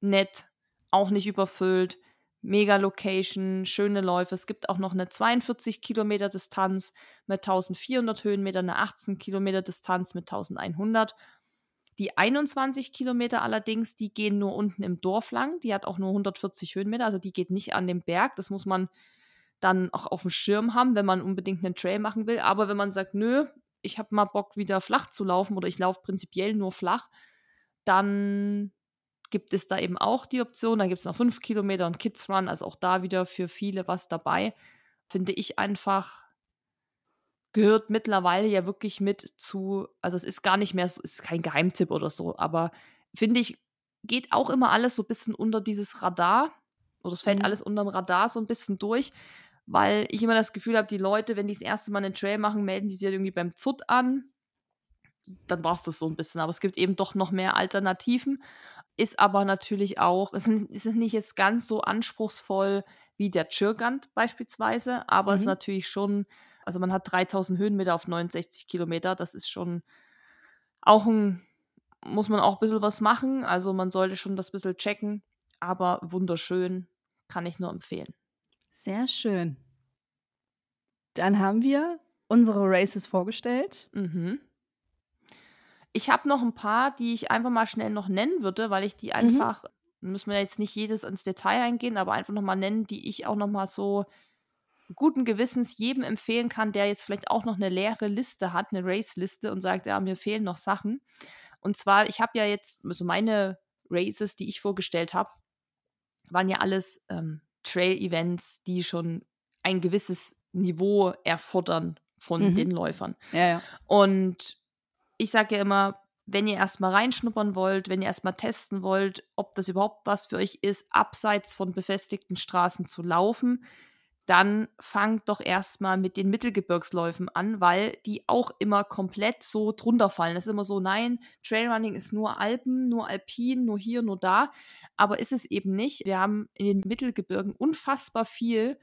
nett, auch nicht überfüllt. Mega Location, schöne Läufe. Es gibt auch noch eine 42 Kilometer Distanz mit 1400 Höhenmeter, eine 18 Kilometer Distanz mit 1100. Die 21 Kilometer allerdings, die gehen nur unten im Dorf lang. Die hat auch nur 140 Höhenmeter, also die geht nicht an den Berg. Das muss man dann auch auf dem Schirm haben, wenn man unbedingt einen Trail machen will. Aber wenn man sagt, nö, ich habe mal Bock, wieder flach zu laufen oder ich laufe prinzipiell nur flach, dann gibt es da eben auch die Option. Dann gibt es noch 5 Kilometer und Kids Run, also auch da wieder für viele was dabei. Finde ich einfach, gehört mittlerweile ja wirklich mit zu, also es ist gar nicht mehr, es ist kein Geheimtipp oder so, aber finde ich, geht auch immer alles so ein bisschen unter dieses Radar oder es fällt Mhm. alles unterm Radar so ein bisschen durch, weil ich immer das Gefühl habe, die Leute, wenn die das erste Mal einen Trail machen, melden die sich halt irgendwie beim ZUT an. Dann war es das so ein bisschen. Aber es gibt eben doch noch mehr Alternativen. Ist aber natürlich auch, es ist ist nicht jetzt ganz so anspruchsvoll wie der Chirgant beispielsweise, aber es ist Mhm. natürlich schon, also man hat 3000 Höhenmeter auf 69 Kilometer. Das ist schon auch ein, muss man auch ein bisschen was machen. Also man sollte schon das bisschen checken. Aber wunderschön, kann ich nur empfehlen. Sehr schön. Dann haben wir unsere Races vorgestellt. Mhm. Ich habe noch ein paar, die ich einfach mal schnell noch nennen würde, weil ich die Mhm. einfach, müssen wir jetzt nicht jedes ins Detail eingehen, aber einfach noch mal nennen, die ich auch noch mal so guten Gewissens jedem empfehlen kann, der jetzt vielleicht auch noch eine leere Liste hat, eine Race-Liste und sagt, ja, mir fehlen noch Sachen. Und zwar, ich habe ja jetzt, also meine Races, die ich vorgestellt habe, waren ja alles ähm, Trail-Events, die schon ein gewisses Niveau erfordern von Mhm. den Läufern. Ja, ja. Und ich sage ja immer, wenn ihr erstmal reinschnuppern wollt, wenn ihr erstmal testen wollt, ob das überhaupt was für euch ist, abseits von befestigten Straßen zu laufen, dann fangt doch erstmal mit den Mittelgebirgsläufen an, weil die auch immer komplett so drunter fallen. Es ist immer so, nein, Trailrunning ist nur Alpen, nur Alpin, nur hier, nur da. Aber ist es eben nicht. Wir haben in den Mittelgebirgen unfassbar viel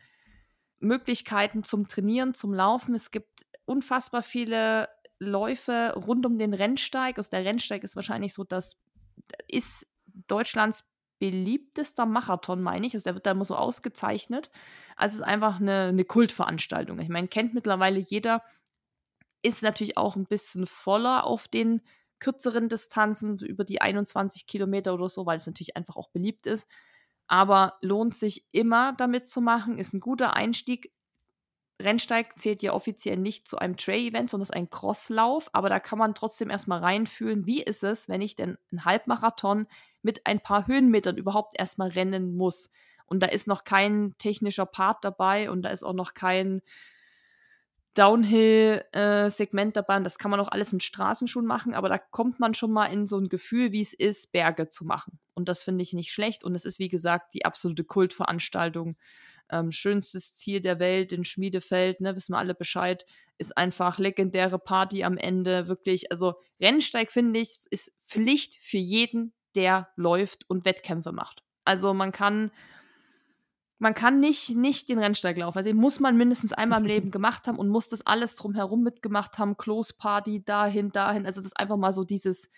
Möglichkeiten zum Trainieren, zum Laufen. Es gibt unfassbar viele Läufe rund um den Rennsteig. Also der Rennsteig ist wahrscheinlich so das ist Deutschlands beliebtester Marathon, meine ich. Also der wird da immer so ausgezeichnet. Also es ist einfach eine, eine Kultveranstaltung. Ich meine, kennt mittlerweile jeder, ist natürlich auch ein bisschen voller auf den kürzeren Distanzen, so über die 21 Kilometer oder so, weil es natürlich einfach auch beliebt ist. Aber lohnt sich immer damit zu machen, ist ein guter Einstieg. Rennsteig zählt ja offiziell nicht zu einem Trail-Event, sondern ist ein Crosslauf, aber da kann man trotzdem erstmal reinfühlen, wie ist es, wenn ich denn einen Halbmarathon mit ein paar Höhenmetern überhaupt erstmal rennen muss. Und da ist noch kein technischer Part dabei und da ist auch noch kein Downhill-Segment äh, dabei. Und das kann man auch alles mit Straßenschuhen machen, aber da kommt man schon mal in so ein Gefühl, wie es ist, Berge zu machen. Und das finde ich nicht schlecht. Und es ist, wie gesagt, die absolute Kultveranstaltung. Ähm, schönstes Ziel der Welt in Schmiedefeld, ne, wissen wir alle Bescheid, ist einfach legendäre Party am Ende, wirklich. Also Rennsteig, finde ich, ist Pflicht für jeden, der läuft und Wettkämpfe macht. Also man kann man kann nicht, nicht den Rennsteig laufen. Also den muss man mindestens einmal im Leben gemacht haben und muss das alles drumherum mitgemacht haben. Close Party, dahin, dahin. Also das ist einfach mal so dieses,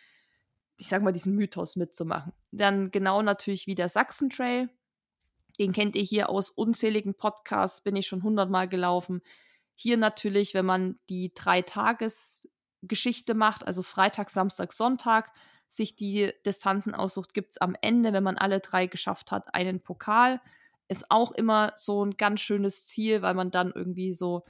ich sag mal, diesen Mythos mitzumachen. Dann genau natürlich wie der Sachsen Trail. Den kennt ihr hier aus unzähligen Podcasts, bin ich schon hundertmal gelaufen. Hier natürlich, wenn man die Drei-Tages-Geschichte macht, also Freitag, Samstag, Sonntag, sich die Distanzen aussucht, gibt es am Ende, wenn man alle drei geschafft hat, einen Pokal ist auch immer so ein ganz schönes Ziel, weil man dann irgendwie so,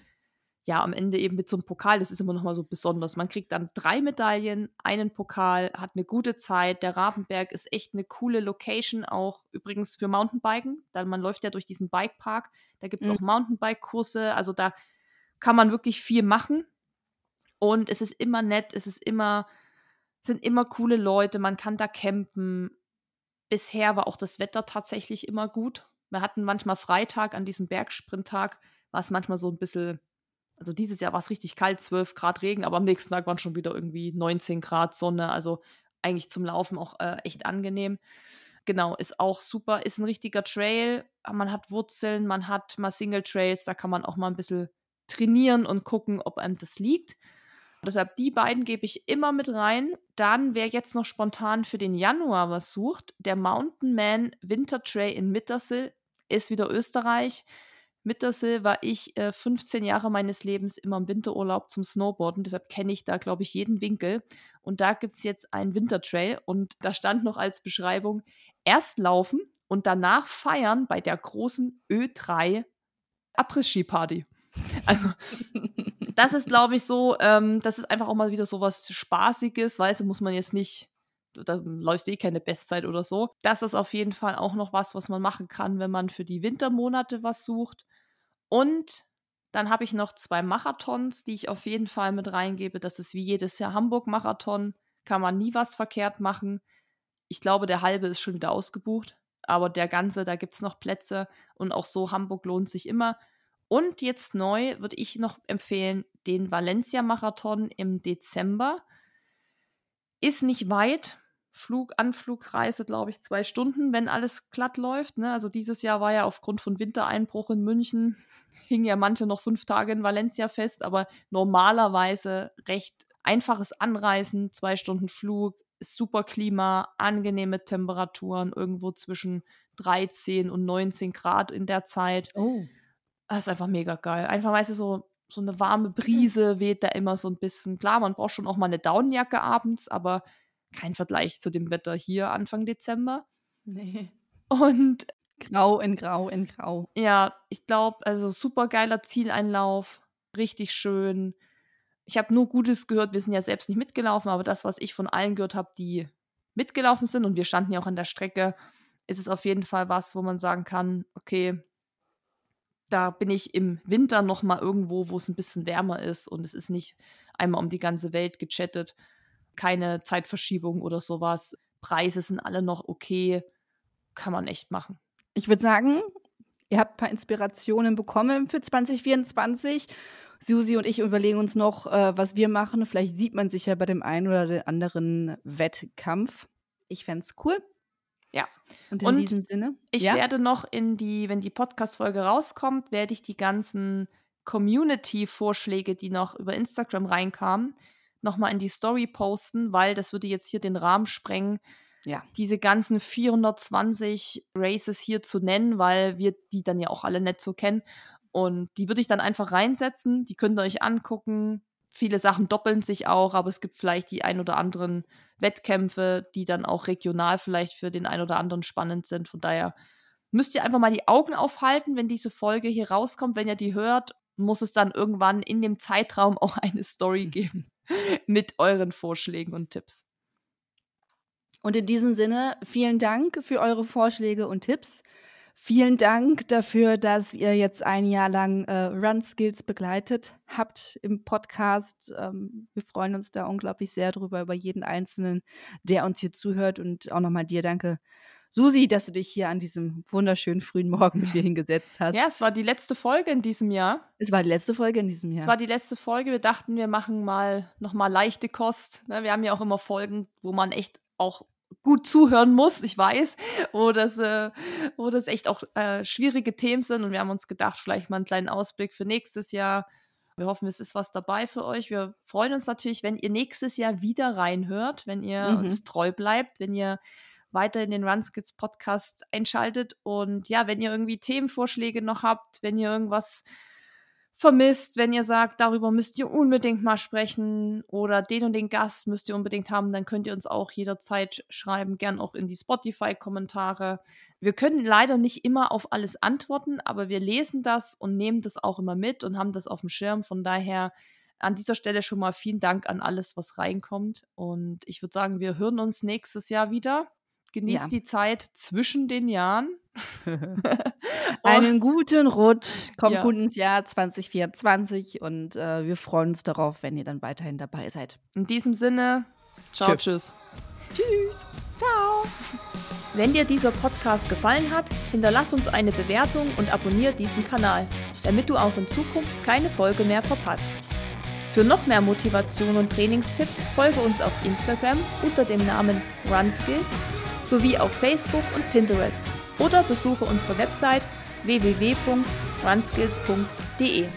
ja, am Ende eben mit so einem Pokal, das ist immer nochmal so besonders. Man kriegt dann drei Medaillen, einen Pokal, hat eine gute Zeit. Der Rabenberg ist echt eine coole Location, auch übrigens für Mountainbiken. Dann man läuft ja durch diesen Bikepark. Da gibt es mhm. auch Mountainbike-Kurse. Also da kann man wirklich viel machen. Und es ist immer nett, es ist immer, sind immer coole Leute, man kann da campen. Bisher war auch das Wetter tatsächlich immer gut. Wir hatten manchmal Freitag an diesem Bergsprinttag, war es manchmal so ein bisschen, also dieses Jahr war es richtig kalt, 12 Grad Regen, aber am nächsten Tag waren schon wieder irgendwie 19 Grad Sonne, also eigentlich zum Laufen auch äh, echt angenehm. Genau, ist auch super, ist ein richtiger Trail. Man hat Wurzeln, man hat mal Single Trails, da kann man auch mal ein bisschen trainieren und gucken, ob einem das liegt. Deshalb die beiden gebe ich immer mit rein. Dann, wer jetzt noch spontan für den Januar was sucht, der Mountain Man Winter Trail in Mittersill ist wieder Österreich. Mittersill war ich äh, 15 Jahre meines Lebens immer im Winterurlaub zum Snowboarden. Deshalb kenne ich da, glaube ich, jeden Winkel. Und da gibt es jetzt einen Wintertrail. Und da stand noch als Beschreibung: erst laufen und danach feiern bei der großen Ö3 Abriss-Ski-Party. Also, das ist, glaube ich, so, ähm, das ist einfach auch mal wieder so was Spaßiges, weißt du, muss man jetzt nicht da läufst eh keine Bestzeit oder so. Das ist auf jeden Fall auch noch was, was man machen kann, wenn man für die Wintermonate was sucht. Und dann habe ich noch zwei Marathons, die ich auf jeden Fall mit reingebe. Das ist wie jedes Jahr Hamburg-Marathon. Kann man nie was verkehrt machen. Ich glaube, der halbe ist schon wieder ausgebucht. Aber der ganze, da gibt es noch Plätze. Und auch so, Hamburg lohnt sich immer. Und jetzt neu würde ich noch empfehlen, den Valencia-Marathon im Dezember. Ist nicht weit, Flug, Anflugreise, glaube ich, zwei Stunden, wenn alles glatt läuft. Ne? Also dieses Jahr war ja aufgrund von Wintereinbruch in München, hingen ja manche noch fünf Tage in Valencia fest, aber normalerweise recht einfaches Anreisen, zwei Stunden Flug, super Klima, angenehme Temperaturen, irgendwo zwischen 13 und 19 Grad in der Zeit. Oh. Das ist einfach mega geil. Einfach, weißt du, so, so eine warme Brise weht da immer so ein bisschen. Klar, man braucht schon auch mal eine Daunenjacke abends, aber kein Vergleich zu dem Wetter hier Anfang Dezember. Nee. Und grau in grau in grau. Ja, ich glaube, also super geiler Zieleinlauf, richtig schön. Ich habe nur Gutes gehört, wir sind ja selbst nicht mitgelaufen, aber das, was ich von allen gehört habe, die mitgelaufen sind und wir standen ja auch an der Strecke, ist es auf jeden Fall was, wo man sagen kann, okay, da bin ich im Winter noch mal irgendwo, wo es ein bisschen wärmer ist und es ist nicht einmal um die ganze Welt gechattet keine Zeitverschiebung oder sowas. Preise sind alle noch okay. Kann man echt machen. Ich würde sagen, ihr habt ein paar Inspirationen bekommen für 2024. Susi und ich überlegen uns noch, äh, was wir machen. Vielleicht sieht man sich ja bei dem einen oder den anderen Wettkampf. Ich fände es cool. Ja. Und in und diesem Sinne? Ich ja? werde noch in die, wenn die Podcast-Folge rauskommt, werde ich die ganzen Community-Vorschläge, die noch über Instagram reinkamen, nochmal in die Story posten, weil das würde jetzt hier den Rahmen sprengen, ja. diese ganzen 420 Races hier zu nennen, weil wir die dann ja auch alle nicht so kennen. Und die würde ich dann einfach reinsetzen. Die könnt ihr euch angucken. Viele Sachen doppeln sich auch, aber es gibt vielleicht die ein oder anderen Wettkämpfe, die dann auch regional vielleicht für den ein oder anderen spannend sind. Von daher müsst ihr einfach mal die Augen aufhalten, wenn diese Folge hier rauskommt. Wenn ihr die hört, muss es dann irgendwann in dem Zeitraum auch eine Story geben mit euren Vorschlägen und Tipps. Und in diesem Sinne, vielen Dank für eure Vorschläge und Tipps. Vielen Dank dafür, dass ihr jetzt ein Jahr lang äh, Run Skills begleitet habt im Podcast. Ähm, wir freuen uns da unglaublich sehr drüber, über jeden Einzelnen, der uns hier zuhört. Und auch nochmal dir danke, Susi, dass du dich hier an diesem wunderschönen frühen Morgen mit mir hingesetzt hast. Ja, es war die letzte Folge in diesem Jahr. Es war die letzte Folge in diesem Jahr. Es war die letzte Folge. Wir dachten, wir machen mal nochmal leichte Kost. Ne, wir haben ja auch immer Folgen, wo man echt auch gut zuhören muss, ich weiß, wo das, äh, wo das echt auch äh, schwierige Themen sind. Und wir haben uns gedacht, vielleicht mal einen kleinen Ausblick für nächstes Jahr. Wir hoffen, es ist was dabei für euch. Wir freuen uns natürlich, wenn ihr nächstes Jahr wieder reinhört, wenn ihr mhm. uns treu bleibt, wenn ihr weiter in den Runskits Podcast einschaltet. Und ja, wenn ihr irgendwie Themenvorschläge noch habt, wenn ihr irgendwas vermisst, wenn ihr sagt, darüber müsst ihr unbedingt mal sprechen oder den und den Gast müsst ihr unbedingt haben, dann könnt ihr uns auch jederzeit schreiben, gern auch in die Spotify-Kommentare. Wir können leider nicht immer auf alles antworten, aber wir lesen das und nehmen das auch immer mit und haben das auf dem Schirm. Von daher an dieser Stelle schon mal vielen Dank an alles, was reinkommt. Und ich würde sagen, wir hören uns nächstes Jahr wieder. Genießt ja. die Zeit zwischen den Jahren. Einen guten Rutsch, kommt ja. gut ins Jahr 2024 und äh, wir freuen uns darauf, wenn ihr dann weiterhin dabei seid. In diesem Sinne, ciao, tschüss. Tschüss. Ciao. Wenn dir dieser Podcast gefallen hat, hinterlass uns eine Bewertung und abonniere diesen Kanal, damit du auch in Zukunft keine Folge mehr verpasst. Für noch mehr Motivation und Trainingstipps folge uns auf Instagram unter dem Namen RunSkills sowie auf Facebook und Pinterest oder besuche unsere Website www.runskills.de.